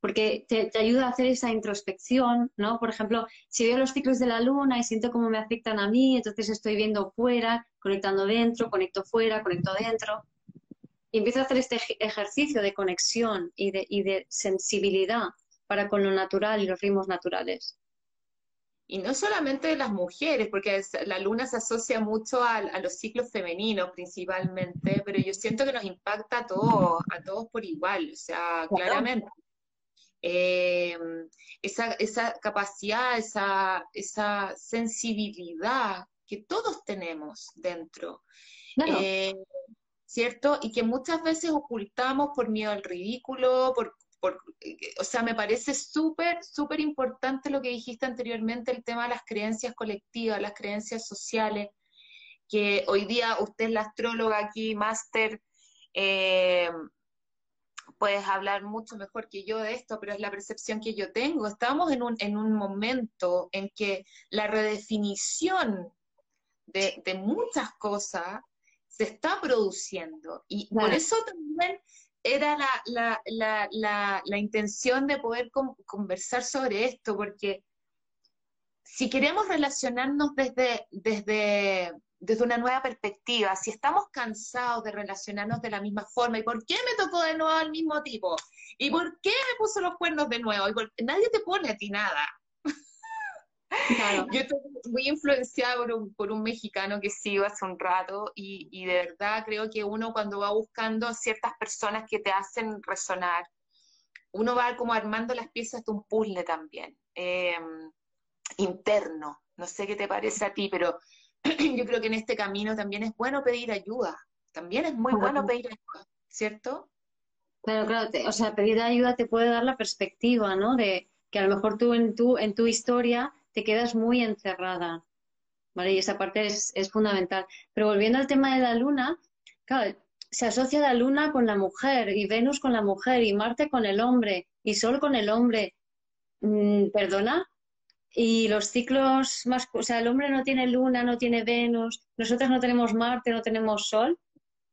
porque te, ayuda a hacer esa introspección, ¿no? Por ejemplo, si veo los ciclos de la luna y siento cómo me afectan a mí, entonces estoy viendo fuera, conectando dentro, conecto fuera, conecto dentro. Y empiezo a hacer este ejercicio de conexión y de, y de sensibilidad para con lo natural y los ritmos naturales. Y no solamente de las mujeres, porque la luna se asocia mucho a, a, los ciclos femeninos principalmente, pero yo siento que nos impacta a todos, a todos por igual, o sea, claramente. Eh, esa, esa, capacidad, esa, esa, sensibilidad que todos tenemos dentro. Eh, ¿Cierto? Y que muchas veces ocultamos por miedo al ridículo, por, por o sea, me parece súper, súper importante lo que dijiste anteriormente, el tema de las creencias colectivas, las creencias sociales, que hoy día usted es la astróloga aquí, máster, eh, puedes hablar mucho mejor que yo de esto, pero es la percepción que yo tengo. Estamos en un, en un momento en que la redefinición de, muchas cosas se está produciendo y por eso también era la, la, intención de poder conversar sobre esto, porque si queremos relacionarnos desde, desde, desde una nueva perspectiva. Si estamos cansados de relacionarnos de la misma forma, ¿y por qué me tocó de nuevo al mismo tipo? ¿Y por qué me puso los cuernos de nuevo? ¿Y Nadie te pone a ti nada. (laughs) Yo estoy muy influenciada por un, por un, mexicano que sigo hace un rato y, y, de verdad creo que uno cuando va buscando ciertas personas que te hacen resonar, uno va como armando las piezas de un puzzle también, em, interno. No sé qué te parece a ti, pero (clears throat) yo creo que en este camino también es bueno pedir ayuda. También es muy bueno pedir ayuda, ¿cierto? Claro, claro, o sea, pedir ayuda te puede dar la perspectiva, ¿no? De que a lo mejor tú en tu, en tu historia te quedas muy encerrada, ¿vale? Y esa parte es, fundamental. Pero volviendo al tema de la luna, claro, se asocia la luna con la mujer y Venus con la mujer y Marte con el hombre y Sol con el hombre. Mm, ¿Perdona? Y los ciclos más, o sea, el hombre no tiene luna, no tiene Venus, nosotros no tenemos Marte, no tenemos Sol.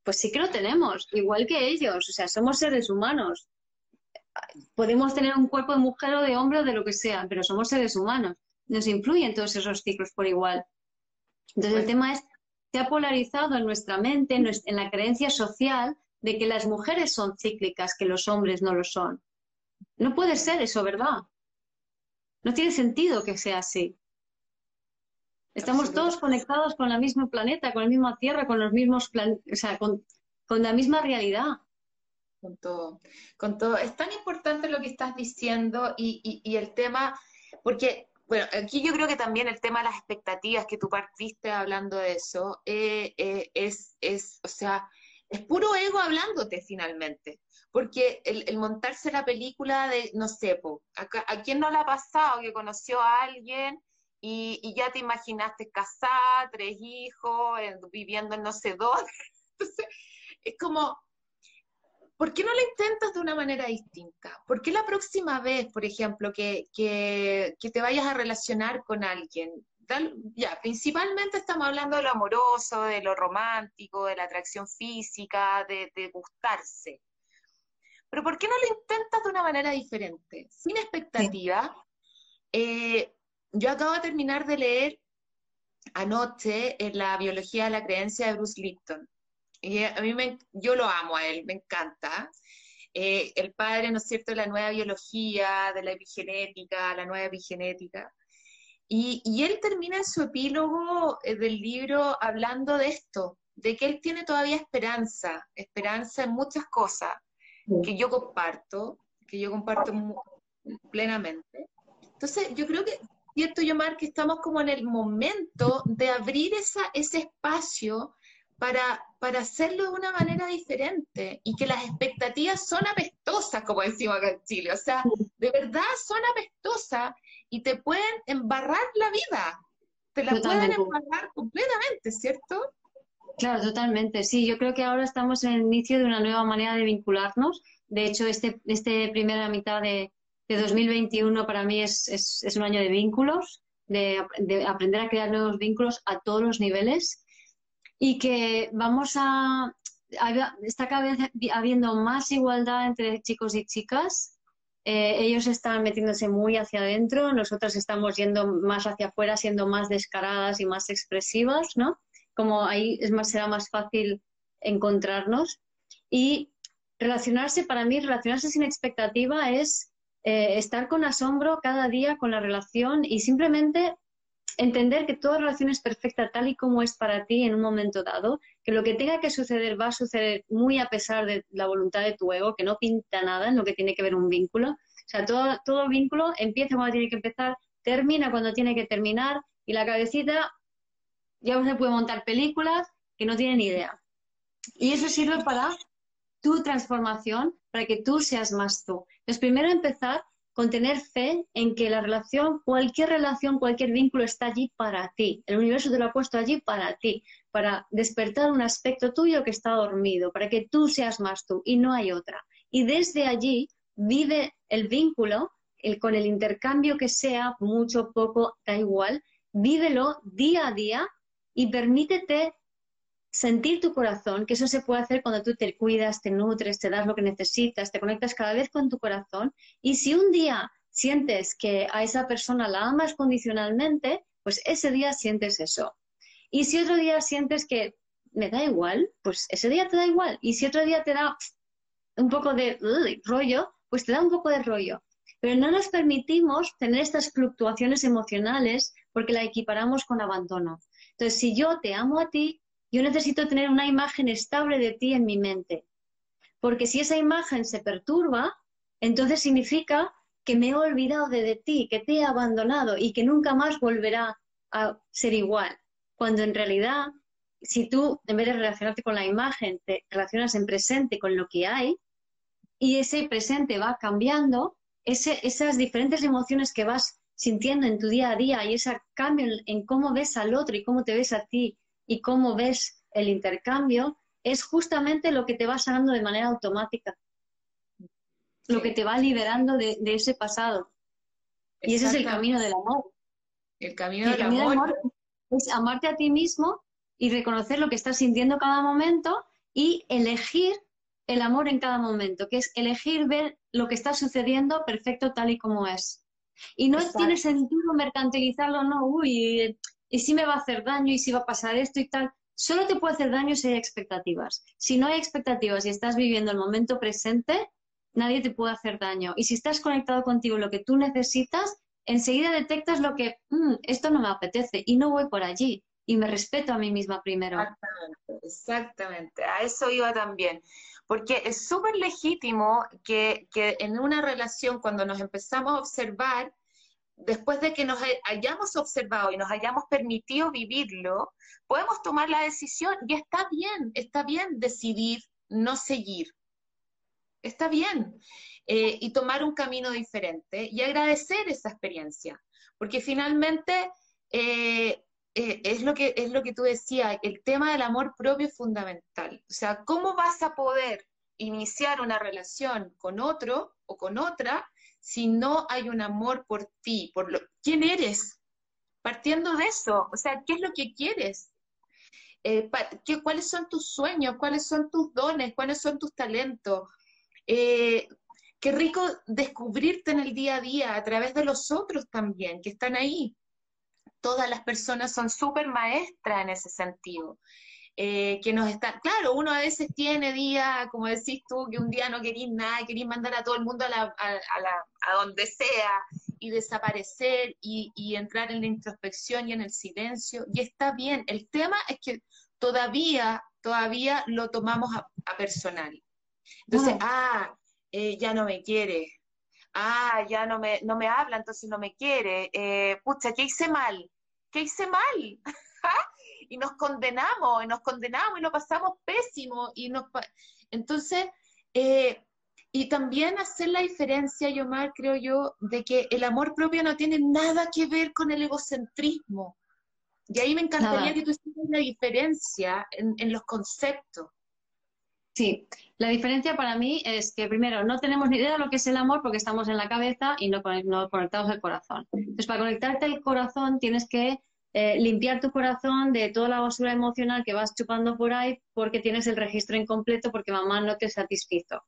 Pues sí que lo tenemos, igual que ellos, o sea, somos seres humanos. Podemos tener un cuerpo de mujer o de hombre o de lo que sea, pero somos seres humanos. Nos influyen todos esos ciclos por igual. Entonces el tema es se ha polarizado en nuestra mente, en la creencia social, de que las mujeres son cíclicas, que los hombres no lo son. No puede ser eso, ¿verdad? No tiene sentido que sea así. Estamos todos conectados con el mismo planeta, con la misma Tierra, con los mismos o sea, con, la misma realidad. Con todo, con todo. Es tan importante lo que estás diciendo y, y el tema, porque bueno, aquí yo creo que también el tema de las expectativas que tú partiste hablando de eso, eh, eh, es, es, o sea, es puro ego hablándote finalmente. Porque el, montarse la película de, no sé, a, quién no le ha pasado que conoció a alguien y ya te imaginaste casada, tres hijos, viviendo en no sé dónde? (laughs) Entonces, es como, ¿por qué no lo intentas de una manera distinta? ¿Por qué la próxima vez, por ejemplo, que, te vayas a relacionar con alguien, ya, principalmente estamos hablando de lo amoroso, de lo romántico, de la atracción física, de, gustarse. Pero ¿por qué no lo intentas de una manera diferente? Sin expectativa. Eh, yo acabo de terminar de leer anoche en la biología de la creencia de Bruce Lipton. Y a mí me, yo lo amo a él, me encanta. Eh, el padre, ¿no es cierto?, de la nueva biología, de la epigenética, la nueva epigenética. Y, y él termina su epílogo eh, del libro hablando de esto, de que él tiene todavía esperanza, esperanza en muchas cosas que yo comparto, que yo comparto plenamente. Entonces, yo creo que, cierto, Yomar, que estamos como en el momento de abrir esa, ese espacio para, para hacerlo de una manera diferente y que las expectativas son apestosas, como decimos acá en Chile. O sea, de verdad son apestosas y te pueden embarrar la vida. Te la pueden embarrar completamente, ¿cierto? Claro, totalmente. Sí, yo creo que ahora estamos en el inicio de una nueva manera de vincularnos. De hecho, este, este primera mitad de, de 2021 para mí es, es, es, un año de vínculos, de, de aprender a crear nuevos vínculos a todos los niveles y que vamos a, está cada vez habiendo más igualdad entre chicos y chicas. Eh, ellos están metiéndose muy hacia adentro, nosotros estamos yendo más hacia afuera, siendo más descaradas y más expresivas, ¿no? Como ahí es más, será más fácil encontrarnos. Y relacionarse, para mí, relacionarse sin expectativa es eh, estar con asombro cada día con la relación y simplemente entender que toda relación es perfecta tal y como es para ti en un momento dado, que lo que tenga que suceder va a suceder muy a pesar de la voluntad de tu ego, que no pinta nada en lo que tiene que ver un vínculo. O sea, todo, todo vínculo empieza cuando tiene que empezar, termina cuando tiene que terminar y la cabecita ya se puede montar películas que no tienen idea. Y eso sirve para tu transformación, para que tú seas más tú. Entonces, primero empezar con tener fe en que la relación, cualquier relación, cualquier vínculo está allí para ti. El universo te lo ha puesto allí para ti, para despertar un aspecto tuyo que está dormido, para que tú seas más tú y no hay otra. Y desde allí vive el vínculo el, con el intercambio que sea, mucho, poco, da igual, vívelo día a día y permítete sentir tu corazón, que eso se puede hacer cuando tú te cuidas, te nutres, te das lo que necesitas, te conectas cada vez con tu corazón. Y si un día sientes que a esa persona la amas condicionalmente, pues ese día sientes eso. Y si otro día sientes que me da igual, pues ese día te da igual. Y si otro día te da un poco de rollo, pues te da un poco de rollo. Pero no nos permitimos tener estas fluctuaciones emocionales porque la equiparamos con abandono. Entonces, si yo te amo a ti, yo necesito tener una imagen estable de ti en mi mente. Porque si esa imagen se perturba, entonces significa que me he olvidado de, ti, que te he abandonado y que nunca más volverá a ser igual. Cuando en realidad, si tú, en vez de relacionarte con la imagen, te relacionas en presente con lo que hay, y ese presente va cambiando, esas diferentes emociones que vas sintiendo en tu día a día y ese cambio en, cómo ves al otro y cómo te ves a ti y cómo ves el intercambio, es justamente lo que te va sanando de manera automática, lo que te va liberando de, ese pasado. Y ese es el camino del amor. El camino, del, amor. es amarte a ti mismo y reconocer lo que estás sintiendo cada momento y elegir el amor en cada momento, que es elegir ver lo que está sucediendo perfecto tal y como es. Y no tiene sentido mercantilizarlo, no, uy, y si me va a hacer daño y si va a pasar esto y tal. Solo te puede hacer daño si hay expectativas. Si no hay expectativas y estás viviendo el momento presente, nadie te puede hacer daño. Y si estás conectado contigo lo que tú necesitas, enseguida detectas lo que, mm, esto no me apetece y no voy por allí. Y me respeto a mí misma primero. Exactamente, exactamente. A eso iba también. Porque es súper legítimo que, en una relación, cuando nos empezamos a observar, después de que nos hayamos observado y nos hayamos permitido vivirlo, podemos tomar la decisión y está bien, está bien decidir no seguir. Está bien. Eh, y tomar un camino diferente y agradecer esa experiencia. Porque finalmente eh, eh, es, lo que, es lo que tú decías, el tema del amor propio es fundamental. O sea, ¿cómo vas a poder iniciar una relación con otro o con otra si no hay un amor por ti, por lo, quién eres? Partiendo de eso, o sea, ¿qué es lo que quieres? Eh, ¿qué, ¿Cuáles son tus sueños? ¿Cuáles son tus dones? ¿Cuáles son tus talentos? Eh, qué rico descubrirte en el día a día a través de los otros también, que están ahí todas las personas son súper maestras en ese sentido. Eh, que nos están, claro, uno a veces tiene días, como decís tú, que un día no querís nada, querís mandar a todo el mundo a, la, a, la, a donde sea y desaparecer y, y, entrar en la introspección y en el silencio, y está bien. El tema es que todavía, todavía lo tomamos a, personal. Entonces, ah, eh, ya no me quiere, ah, ya no me, no me habla, entonces no me quiere, eh, pucha, ¿qué hice mal? ¿Qué hice mal? (laughs) y nos condenamos, y nos condenamos y lo pasamos pésimo, y nos... Entonces, eh, y también hacer la diferencia, Yomar, creo yo, de que el amor propio no tiene nada que ver con el egocentrismo. Y ahí me encantaría que tú hicieras la diferencia en, en los conceptos. Sí, la diferencia para mí es que primero no tenemos ni idea de lo que es el amor porque estamos en la cabeza y no, conectados al corazón. Entonces, para conectarte al corazón tienes que eh, limpiar tu corazón de toda la basura emocional que vas chupando por ahí porque tienes el registro incompleto porque mamá no te satisfizo.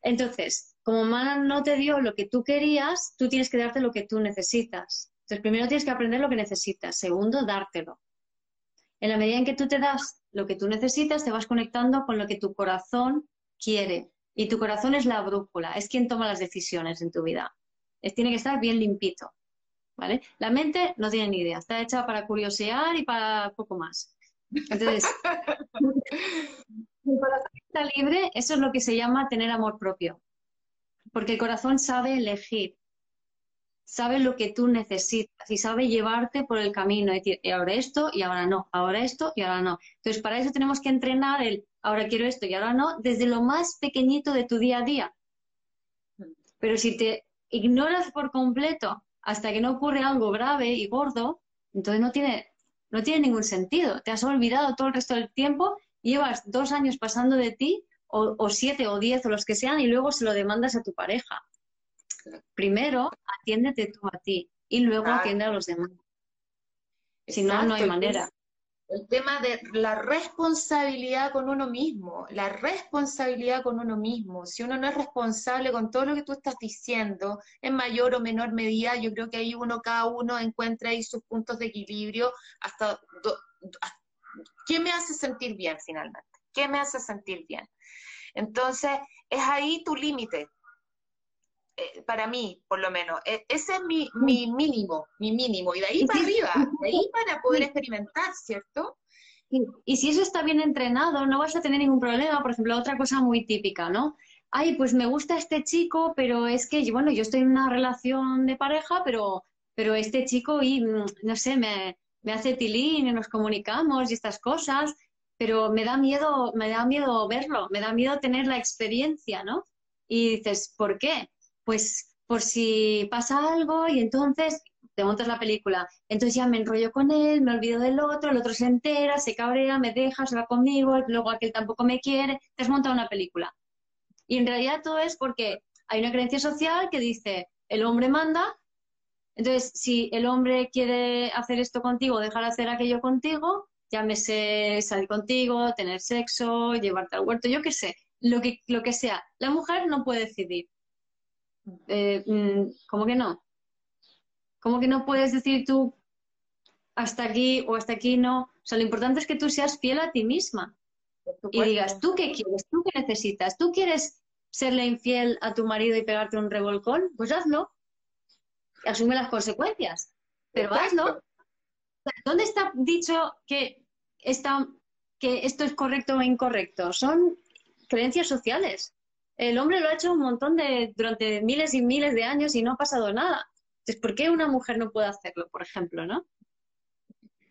Entonces, como mamá no te dio lo que tú querías, tú tienes que darte lo que tú necesitas. Entonces, primero tienes que aprender lo que necesitas. Segundo, dártelo. En la medida en que tú te das lo que tú necesitas, te vas conectando con lo que tu corazón quiere. Y tu corazón es la brújula, es quien toma las decisiones en tu vida. Es, tiene que estar bien limpito. ¿Vale? La mente no tiene ni idea, está hecha para curiosear y para poco más. Entonces, (laughs) el corazón está libre, eso es lo que se llama tener amor propio. Porque el corazón sabe elegir, sabe lo que tú necesitas y sabe llevarte por el camino, y decir, ahora esto y ahora no, ahora esto y ahora no. Entonces, para eso tenemos que entrenar el ahora quiero esto y ahora no, desde lo más pequeñito de tu día a día. Pero si te ignoras por completo hasta que no ocurre algo grave y gordo, entonces no tiene, no tiene ningún sentido. Te has olvidado todo el resto del tiempo, llevas dos años pasando de ti, o, o siete o diez o los que sean, y luego se lo demandas a tu pareja. Primero, atiéndete tú a ti y luego atiende a los demás. Si no, no hay manera. El tema de la responsabilidad con uno mismo, la responsabilidad con uno mismo. Si uno no es responsable con todo lo que tú estás diciendo, en mayor o menor medida, yo creo que ahí uno, cada uno encuentra ahí sus puntos de equilibrio hasta qué me hace sentir bien finalmente, qué me hace sentir bien. Entonces, es ahí tu límite, eh, para mí, por lo menos. E, ese es mi, mi, mínimo, mi mínimo. Y de ahí para arriba, de ahí para poder experimentar, ¿cierto? Y si eso está bien entrenado, no vas a tener ningún problema. Por ejemplo, otra cosa muy típica, ¿no? Ay, pues me gusta este chico, pero es que, bueno, yo estoy en una relación de pareja, pero, pero este chico, y mm, no sé, me, me hace tilín y nos comunicamos y estas cosas, pero me da miedo, me da miedo verlo, me da miedo tener la experiencia, ¿no? Y dices, ¿por qué? Pues por si pasa algo y entonces te montas la película. Entonces ya me enrollo con él, me olvido del otro, el otro se entera, se cabrea, me deja, se va conmigo, luego aquel tampoco me quiere, te has montado una película. Y en realidad todo es porque hay una creencia social que dice, el hombre manda, entonces si el hombre quiere hacer esto contigo, dejar de hacer aquello contigo, llámese salir contigo, tener sexo, llevarte al huerto, yo qué sé, lo que, lo que sea. La mujer no puede decidir. Eh, mm, ¿Cómo que no? ¿Cómo que no puedes decir tú hasta aquí o hasta aquí no? O sea, lo importante es que tú seas fiel a ti misma y digas, ¿tú qué quieres? ¿Tú qué necesitas? ¿Tú quieres serle infiel a tu marido y pegarte un revolcón? Pues hazlo. Asume las consecuencias, pero hazlo. ¿Dónde está dicho que, está, que esto es correcto o incorrecto? Son creencias sociales el hombre lo ha hecho un montón de, durante miles y miles de años y no ha pasado nada. Entonces, ¿por qué una mujer no puede hacerlo, por ejemplo, no?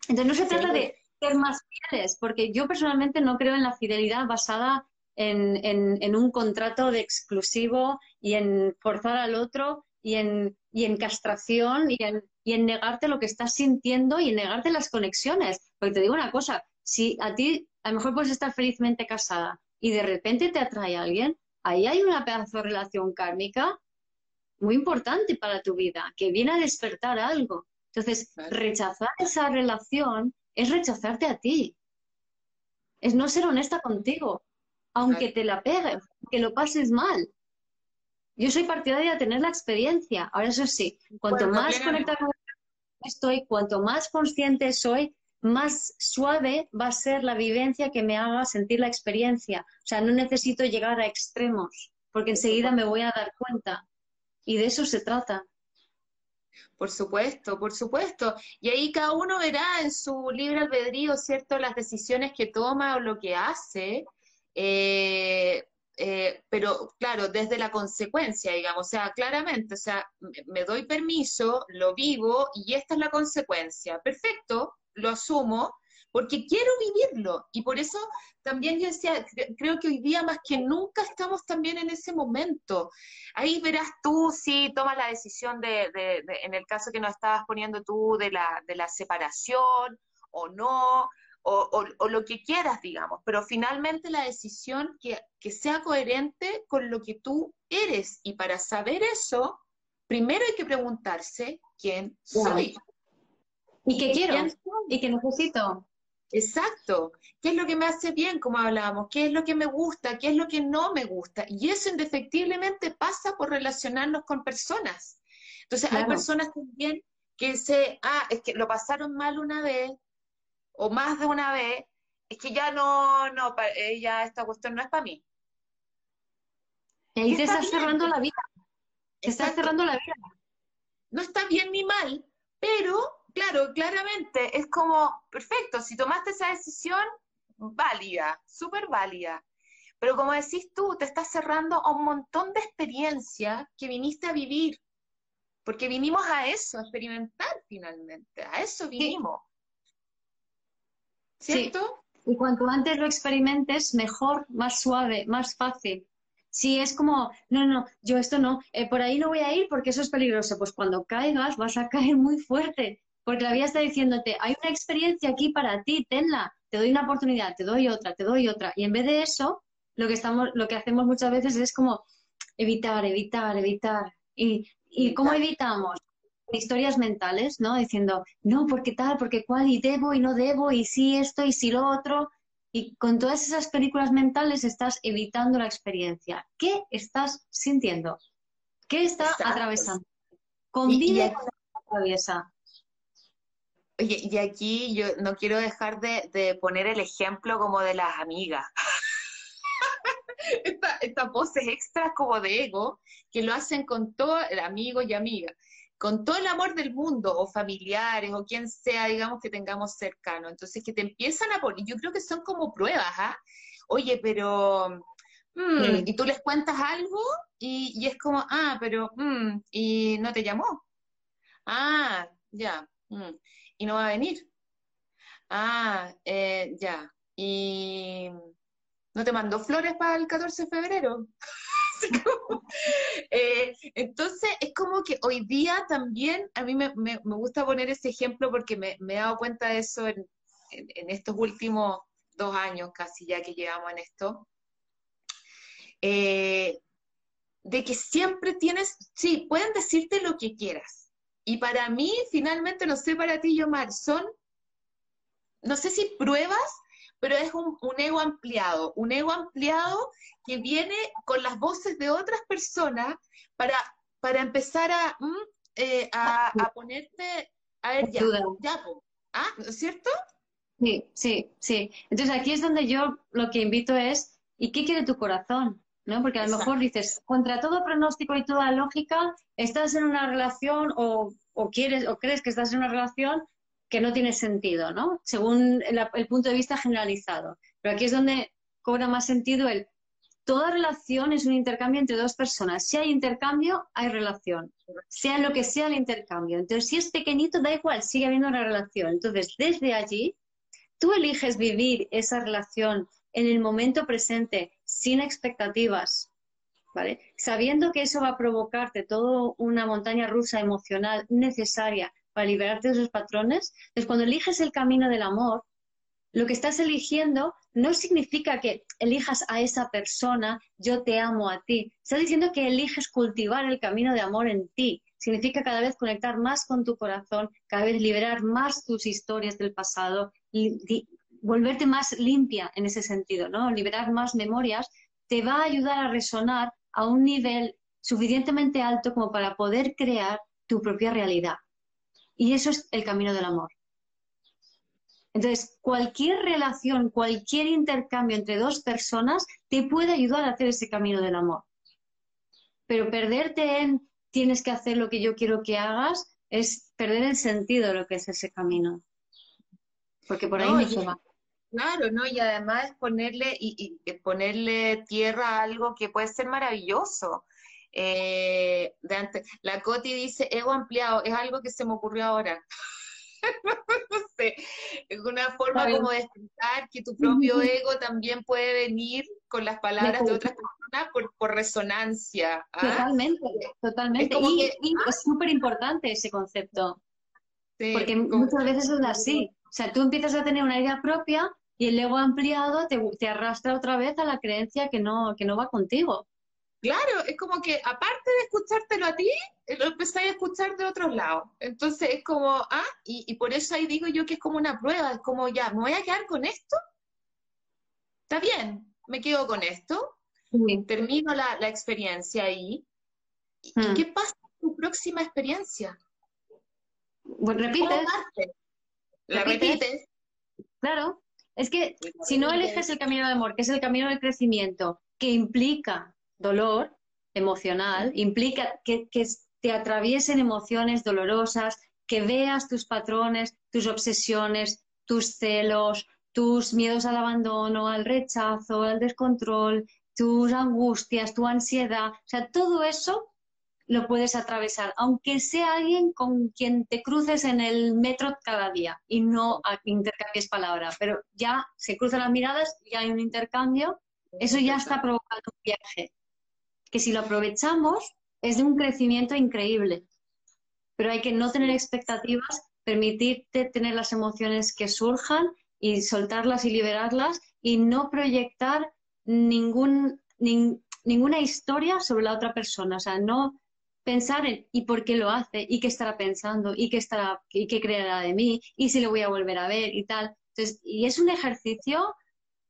Entonces, no se trata de ser más fieles, porque yo personalmente no creo en la fidelidad basada en, un contrato de exclusivo y en forzar al otro y en, y en castración y en, y en negarte lo que estás sintiendo y en negarte las conexiones. Porque te digo una cosa, si a ti a lo mejor puedes estar felizmente casada y de repente te atrae a alguien, ahí hay una pedazo de relación kármica muy importante para tu vida, que viene a despertar algo. Entonces, rechazar esa relación es rechazarte a ti. Es no ser honesta contigo, aunque te la pegues, que lo pases mal. Yo soy partidaria de tener la experiencia. Ahora, eso sí, cuanto más conectada estoy, cuanto más consciente soy, más suave va a ser la vivencia que me haga sentir la experiencia. O sea, no necesito llegar a extremos, porque enseguida me voy a dar cuenta. Y de eso se trata. Por supuesto, por supuesto. Y ahí cada uno verá en su libre albedrío, ¿cierto?, las decisiones que toma o lo que hace. Eh, eh, pero claro, desde la consecuencia, digamos, o sea, claramente, o sea, me doy permiso, lo vivo y esta es la consecuencia. Perfecto, lo asumo, porque quiero vivirlo. Y por eso también yo decía, creo que hoy día más que nunca estamos también en ese momento. Ahí verás tú si tomas la decisión de, en el caso que nos estabas poniendo tú, de la, de la separación o no, o, o, lo que quieras, digamos, pero finalmente la decisión que, que sea coherente con lo que tú eres. Y para saber eso, primero hay que preguntarse quién soy. ¿Y qué quiero? ¿Y qué necesito? Exacto. ¿Qué es lo que me hace bien, como hablábamos? ¿Qué es lo que me gusta? ¿Qué es lo que no me gusta? Y eso indefectiblemente pasa por relacionarnos con personas. Entonces, hay personas también que se, ah, es que lo pasaron mal una vez o más de una vez, es que ya no, no, ya esta cuestión no es para mí. Y ahí te estás cerrando la vida. Te estás cerrando la vida. No está bien ni mal, pero claro, claramente es como, perfecto, si tomaste esa decisión, válida, súper válida. Pero como decís tú, te estás cerrando a un montón de experiencia que viniste a vivir, porque vinimos a eso, a experimentar finalmente, a eso vinimos. ¿Cierto? Y cuanto antes lo experimentes, mejor, más suave, más fácil. Si es como, no, no, yo esto no, eh, por ahí no voy a ir porque eso es peligroso. Pues cuando caigas vas a caer muy fuerte porque la vida está diciéndote, hay una experiencia aquí para ti, tenla, te doy una oportunidad, te doy otra, te doy otra. Y en vez de eso, lo que, estamos, lo que hacemos muchas veces es como evitar, evitar, evitar. ¿Y, y cómo evitamos? historias mentales, ¿no? Diciendo, no, porque tal, porque cual, y debo y no debo, y sí esto, y sí lo otro. Y con todas esas películas mentales estás evitando la experiencia. ¿Qué estás sintiendo? ¿Qué está atravesando? Convive con lo que atraviesa. Oye, y aquí yo no quiero dejar de, poner el ejemplo como de las amigas. (laughs) Estas esta poses extras como de ego que lo hacen con todo, amigos y amigas, con todo el amor del mundo, o familiares, o quien sea, digamos, que tengamos cercano. Entonces, que te empiezan a poner, yo creo que son como pruebas, ¿ah? Oye, pero, mm", y tú les cuentas algo y, es como, ah, pero, mm", y no te llamó. Ah, ya. Mm" y no va a venir. Ah, eh, ya. Y no te mandó flores para el 14 de febrero. (laughs) Eh, entonces, es como que hoy día también, a mí me, gusta poner ese ejemplo porque me, he dado cuenta de eso en, estos últimos dos años casi ya que llevamos en esto. Eh, de que siempre tienes, sí, pueden decirte lo que quieras, y para mí, finalmente, no sé para ti, Yomar, son, no sé si pruebas, pero es un, ego ampliado, un ego ampliado que viene con las voces de otras personas para, para empezar a, mm, eh, a, ponerte, a ver, ya, ya, ¿ah? ¿no es cierto? Sí, sí, sí. Entonces aquí es donde yo lo que invito es, ¿y qué quiere tu corazón? ¿No? Porque a lo mejor dices, contra todo pronóstico y toda lógica, estás en una relación o, quieres o crees que estás en una relación que no tiene sentido, ¿no? Según el, punto de vista generalizado. Pero aquí es donde cobra más sentido el toda relación es un intercambio entre dos personas. Si hay intercambio, hay relación. Sea lo que sea el intercambio. Entonces, si es pequeñito, da igual, sigue habiendo una relación. Entonces, desde allí, tú eliges vivir esa relación en el momento presente, sin expectativas. Sabiendo que eso va a provocarte toda una montaña rusa emocional necesaria para liberarte de esos patrones, entonces cuando eliges el camino del amor, lo que estás eligiendo no significa que elijas a esa persona, yo te amo a ti. Estás diciendo que eliges cultivar el camino de amor en ti. Significa cada vez conectar más con tu corazón, cada vez liberar más tus historias del pasado, volverte más limpia en ese sentido, ¿no? Liberar más memorias te va a ayudar a resonar a un nivel suficientemente alto como para poder crear tu propia realidad. Y eso es el camino del amor. Entonces, cualquier relación, cualquier intercambio entre dos personas te puede ayudar a hacer ese camino del amor. Pero perderte en tienes que hacer lo que yo quiero que hagas es perder el sentido de lo que es ese camino. Porque por ahí no, se va. Claro, ¿no? Y además ponerle, y, ponerle tierra a algo que puede ser maravilloso. Eh, la Coti dice, ego ampliado, es algo que se me ocurrió ahora. (laughs) no sé, es una forma como de explicar que tu propio ego también puede venir con las palabras de otras personas por, resonancia. ¿ah? Totalmente, totalmente. y, ¡ah! es súper importante ese concepto. porque muchas veces es así. O sea, tú empiezas a tener una idea propia y el ego ampliado te, arrastra otra vez a la creencia que no, que no va contigo. Claro, es como que aparte de escuchártelo a ti, lo empezáis a escuchar de otros lados. Entonces es como, ah, y, por eso ahí digo yo que es como una prueba, es como, ya, ¿me voy a quedar con esto? Está bien, me quedo con esto, termino la, experiencia ahí. ¿Y, mm. qué pasa en tu próxima experiencia? Bueno, repites. La repites. Claro. Es que si no eliges el camino de amor, que es el camino del crecimiento, que implica dolor emocional, implica que, te atraviesen emociones dolorosas, que veas tus patrones, tus obsesiones, tus celos, tus miedos al abandono, al rechazo, al descontrol, tus angustias, tu ansiedad, o sea, todo eso lo puedes atravesar, aunque sea alguien con quien te cruces en el metro cada día y no intercambies palabras, pero ya se cruzan las miradas, ya hay un intercambio, eso ya está provocando un viaje, que si lo aprovechamos es de un crecimiento increíble, pero hay que no tener expectativas, permitirte tener las emociones que surjan y soltarlas y liberarlas y no proyectar ningún, ninguna historia sobre la otra persona, o sea, no pensar en y por qué lo hace, y qué estará pensando, y qué estará, y qué creerá de mí, y si lo voy a volver a ver y tal. Entonces, y es un ejercicio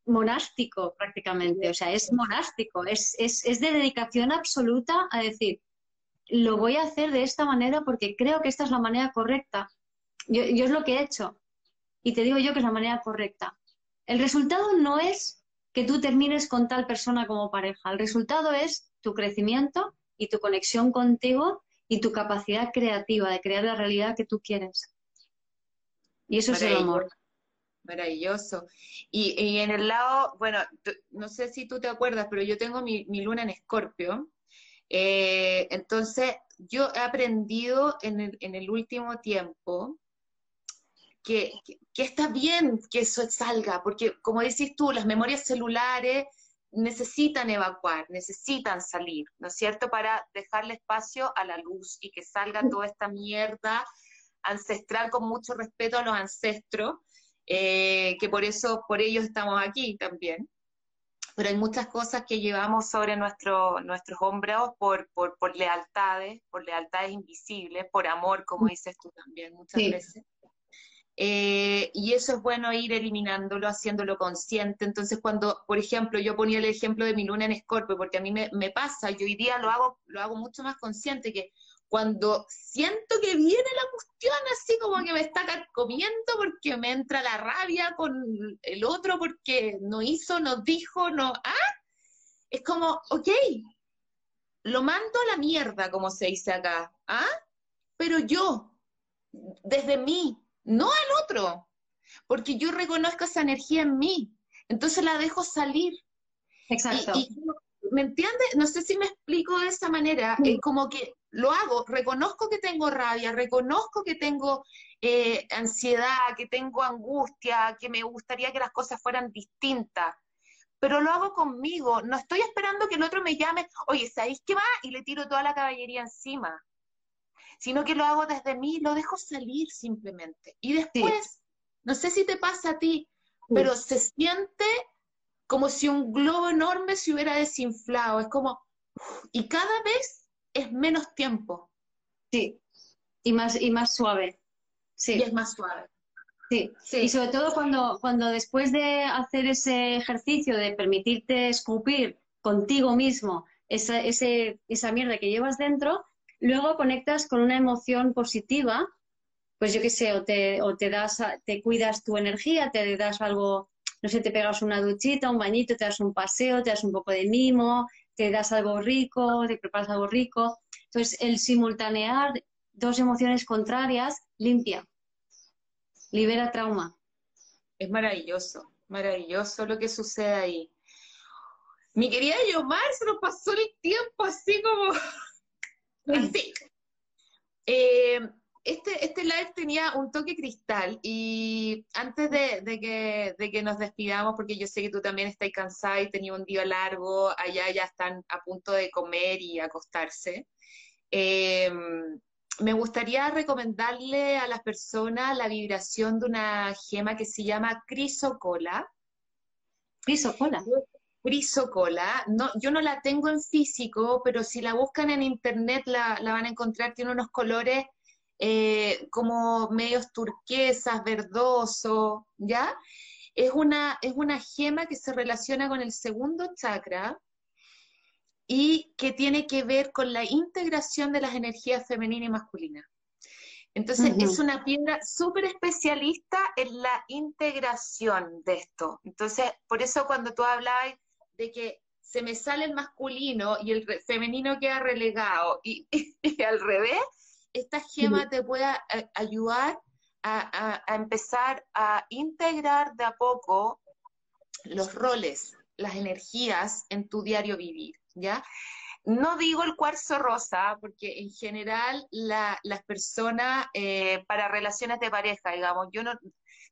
monástico prácticamente, o sea, es monástico, es, es, es de dedicación absoluta a decir, lo voy a hacer de esta manera porque creo que esta es la manera correcta. Yo, yo, es lo que he hecho. Y te digo yo que es la manera correcta. El resultado no es que tú termines con tal persona como pareja. El resultado es tu crecimiento y tu conexión contigo y tu capacidad creativa de crear la realidad que tú quieres. Y eso es el amor. Maravilloso. Y, y, en el lado, bueno, no sé si tú te acuerdas, pero yo tengo mi, mi luna en Escorpio. Eh, entonces, yo he aprendido en el, en el último tiempo que, que, está bien que eso salga, porque como decís tú, las memorias celulares necesitan evacuar, necesitan salir, ¿no es cierto?, para dejarle espacio a la luz y que salga toda esta mierda ancestral con mucho respeto a los ancestros, eh, que por eso, por ellos estamos aquí también. Pero hay muchas cosas que llevamos sobre nuestro, nuestros hombros por, por, por lealtades, por lealtades invisibles, por amor, como dices tú también muchas sí. veces. Eh, y eso es bueno ir eliminándolo, haciéndolo consciente. Entonces, cuando, por ejemplo, yo ponía el ejemplo de mi luna en Escorpio, porque a mí me, pasa, yo hoy día lo hago, lo hago mucho más consciente, que cuando siento que viene la cuestión así como que me está comiendo porque me entra la rabia con el otro porque no hizo, no dijo, no, ah, es como, ok, lo mando a la mierda, como se dice acá, ah, pero yo, desde mí, no al otro, porque yo reconozco esa energía en mí, entonces la dejo salir. Exacto. Y, y, ¿Me entiendes? No sé si me explico de esa manera, es como que lo hago, reconozco que tengo rabia, reconozco que tengo eh, ansiedad, que tengo angustia, que me gustaría que las cosas fueran distintas, pero lo hago conmigo, no estoy esperando que el otro me llame, oye, ¿sabéis qué va? Y le tiro toda la caballería encima sino que lo hago desde mí, lo dejo salir simplemente. Y después, sí. no sé si te pasa a ti, sí. pero se siente como si un globo enorme se hubiera desinflado, es como, y cada vez es menos tiempo. Sí, y más, y más suave. Sí. Y es más suave. Sí. sí. y sobre todo cuando, cuando después de hacer ese ejercicio de permitirte escupir contigo mismo esa, ese, esa mierda que llevas dentro, luego conectas con una emoción positiva, pues yo qué sé, o te, o te das, te cuidas tu energía, te das algo, no sé, te pegas una duchita, un bañito, te das un paseo, te das un poco de mimo, te das algo rico, te preparas algo rico. Entonces, el simultanear dos emociones contrarias limpia, libera trauma. Es maravilloso, maravilloso lo que sucede ahí. Mi querida Yomar, se nos pasó el tiempo así como Así. Eh, este, este live tenía un toque cristal y antes de, de, que, de, que, nos despidamos, porque yo sé que tú también estás cansada y tenías un día largo, allá ya están a punto de comer y acostarse, eh, me gustaría recomendarle a las personas la vibración de una gema que se llama crisocola. Crisocola. Brisocola, no, yo no la tengo en físico, pero si la buscan en internet la, la van a encontrar, tiene unos colores eh, como medios turquesas, verdosos, ¿ya? Es una, es una gema que se relaciona con el segundo chakra y que tiene que ver con la integración de las energías femenina y masculina. Entonces, uh -huh. es una piedra súper especialista en la integración de esto. Entonces, por eso cuando tú hablabas de que se me sale el masculino y el femenino queda relegado y, (laughs) y al revés, esta gema sí. te puede eh, ayudar a, a, a, empezar a integrar de a poco los roles, las energías en tu diario vivir, ¿ya? No digo el cuarzo rosa, porque en general la, las personas eh, para relaciones de pareja, digamos, yo no,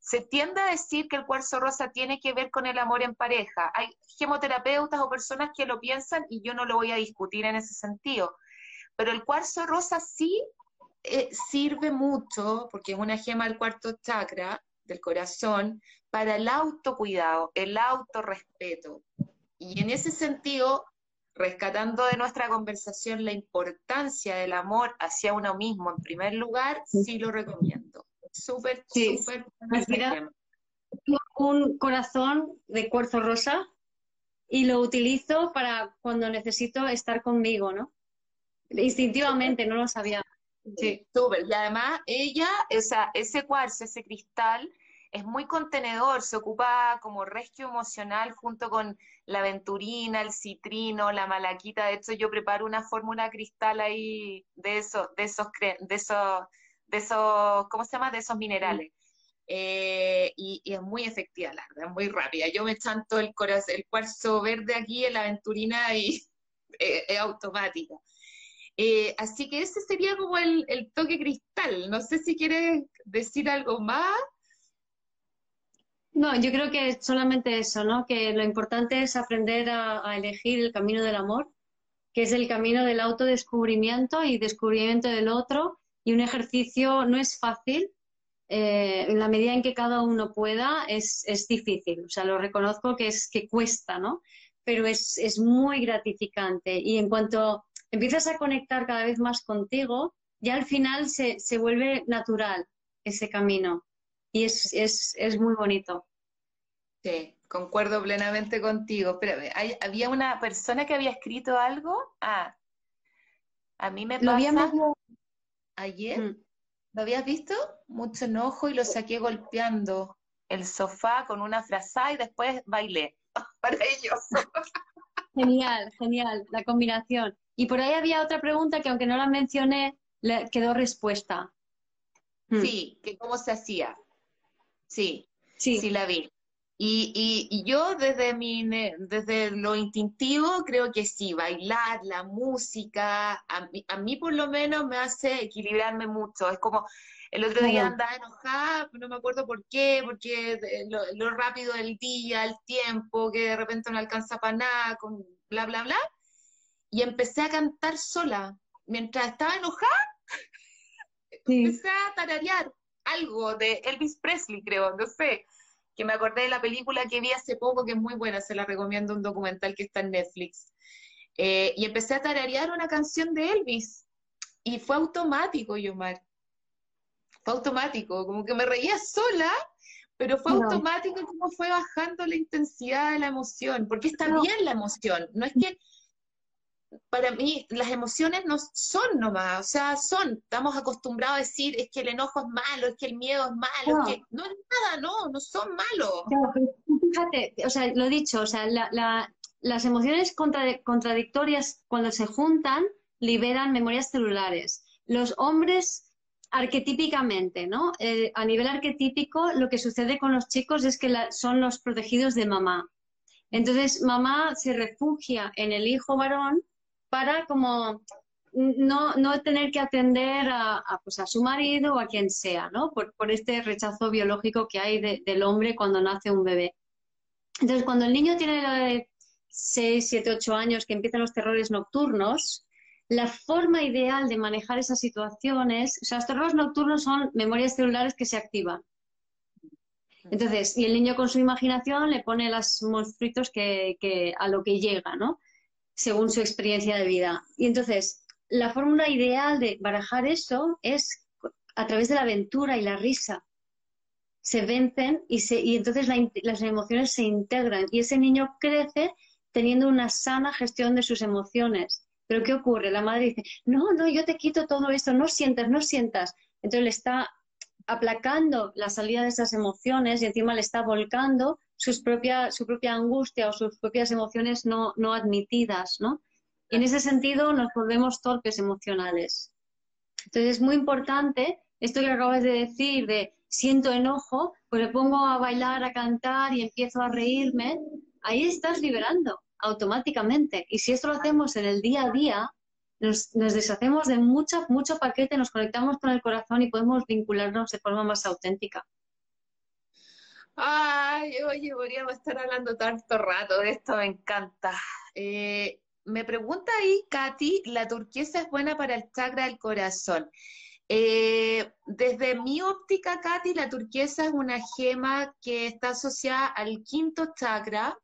se tiende a decir que el cuarzo rosa tiene que ver con el amor en pareja. Hay gemoterapeutas o personas que lo piensan y yo no lo voy a discutir en ese sentido. Pero el cuarzo rosa sí eh, sirve mucho, porque es una gema del cuarto chakra, del corazón, para el autocuidado, el autorrespeto. Y en ese sentido, rescatando de nuestra conversación la importancia del amor hacia uno mismo en primer lugar, sí, lo recomiendo. Súper, súper. Un corazón de cuarzo rosa y lo utilizo para cuando necesito estar conmigo, ¿no? Instintivamente, no lo sabía. Sí. Súper. Y además, ella, esa, ese cuarzo, ese cristal, es muy contenedor, se ocupa como rescue emocional junto con la aventurina, el citrino, la malaquita. De hecho, yo preparo una fórmula cristal ahí de esos, de esos, de esos, de esos, ¿cómo se llama? De esos minerales. Eh, y, es muy efectiva, la verdad, muy rápida. Yo me chanto el, corazón, el cuarzo verde aquí en la aventurina y (laughs) eh, es automática. Eh, así que ese sería como el, toque cristal. No sé si quieres decir algo más. No, yo creo que solamente eso, ¿no? Que lo importante es aprender a, elegir el camino del amor, que es el camino del autodescubrimiento y descubrimiento del otro. Y un ejercicio no es fácil, eh, en la medida en que cada uno pueda, es, es, difícil. O sea, lo reconozco que es que cuesta, ¿no? Pero es, es muy gratificante. Y en cuanto empiezas a conectar cada vez más contigo, ya al final se, se vuelve natural ese camino y es, es, es, muy bonito. Sí, concuerdo plenamente contigo. Pero había una persona que había escrito algo. Ah, a mí me pasa. Ayer, mm. ¿lo habías visto? Mucho enojo y lo saqué golpeando el sofá con una frazada y después bailé (laughs) para ellos. Genial, genial, la combinación. Y por ahí había otra pregunta que aunque no la mencioné, le quedó respuesta. Hmm. Sí, que cómo se hacía. Sí, sí, sí la vi. Y, y, yo desde, mi, desde lo instintivo creo que sí, bailar, la música, a mí, a mí por lo menos me hace equilibrarme mucho. Es como el otro día andaba enojada, no me acuerdo por qué, porque lo, lo rápido del día, el tiempo, que de repente no alcanza para nada, con bla, bla, bla y empecé a cantar sola. Mientras estaba enojada, (laughs) empecé a tararear algo de Elvis Presley, creo, no sé, que me acordé de la película que vi hace poco, que es muy buena, se la recomiendo, un documental que está en Netflix. Eh, y empecé a tararear una canción de Elvis. Y fue automático, Yomar. Fue automático, como que me reía sola, pero fue automático como fue bajando la intensidad de la emoción, porque está bien la emoción, no es que para mí las emociones no son nomás, o sea, son, estamos acostumbrados a decir es que el enojo es malo, es que el miedo es malo, no. es que no es nada, no, no son malos. fíjate, o sea, lo dicho, o sea, las emociones contradictorias cuando se juntan liberan memorias celulares. Los hombres arquetípicamente, ¿no? Eh, a nivel arquetípico, lo que sucede con los chicos es que son los protegidos de mamá. Entonces, mamá se refugia en el hijo varón para como no, no tener que atender a, pues a, su marido o a quien sea, ¿no? Por, por este rechazo biológico que hay del hombre cuando nace un bebé. Entonces, cuando el niño tiene 6, 7, 8 años que empiezan los terrores nocturnos, la forma ideal de manejar esas situaciones, o sea, los terrores nocturnos son memorias celulares que se activan. Entonces, y el niño con su imaginación le pone los monstruitos que, que, a lo que llega, ¿no? Según su experiencia de vida. Y entonces, la fórmula ideal de barajar eso es a través de la aventura y la risa. Se vencen y, se, y entonces las emociones se integran y ese niño crece teniendo una sana gestión de sus emociones. Pero ¿qué ocurre? La madre dice, no, no, yo te quito todo esto, no sientas, no sientas. Entonces le está aplacando la salida de esas emociones y encima le está volcando sus propia, su propia angustia o sus propias emociones no, no admitidas, ¿no? Y en ese sentido nos volvemos torpes emocionales. Entonces es muy importante esto que acabas de decir de siento enojo, pues me pongo a bailar, a cantar y empiezo a reírme, ahí estás liberando automáticamente. Y si esto lo hacemos en el día a día, nos, nos, deshacemos de mucho, mucho paquete, nos conectamos con el corazón y podemos vincularnos de forma más auténtica. Ay, oye, podríamos estar hablando tanto rato de esto, me encanta. Eh, me pregunta ahí, Katy, ¿la turquesa es buena para el chakra del corazón? Eh, desde mi óptica, Katy, la turquesa es una gema que está asociada al quinto chakra,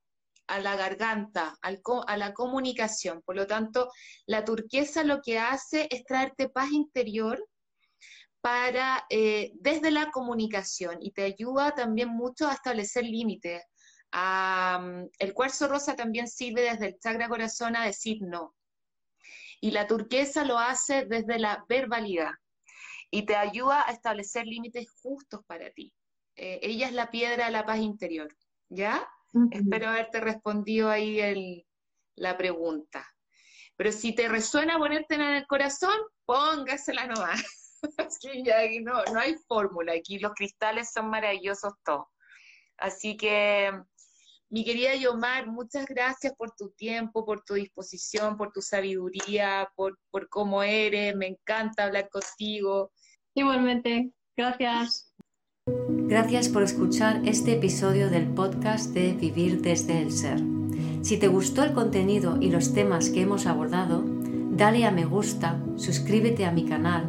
a la garganta, a la comunicación. Por lo tanto, la turquesa lo que hace es traerte paz interior para eh, desde la comunicación y te ayuda también mucho a establecer límites. el cuarzo rosa también sirve desde el chakra corazón a decir no. Y la turquesa lo hace desde la verbalidad y te ayuda a establecer límites justos para ti. Eh, ella es la piedra de la paz interior, ¿ya? Espero haberte respondido ahí la pregunta. Pero si te resuena ponértela en el corazón, póngasela nomás. (laughs) no, no hay fórmula, aquí los cristales son maravillosos todos. Así que, mi querida Yomar, muchas gracias por tu tiempo, por tu disposición, por tu sabiduría, por, por cómo eres. Me encanta hablar contigo. Igualmente, gracias. Gracias por escuchar este episodio del podcast de Vivir desde el Ser. Si te gustó el contenido y los temas que hemos abordado, dale a me gusta, suscríbete a mi canal,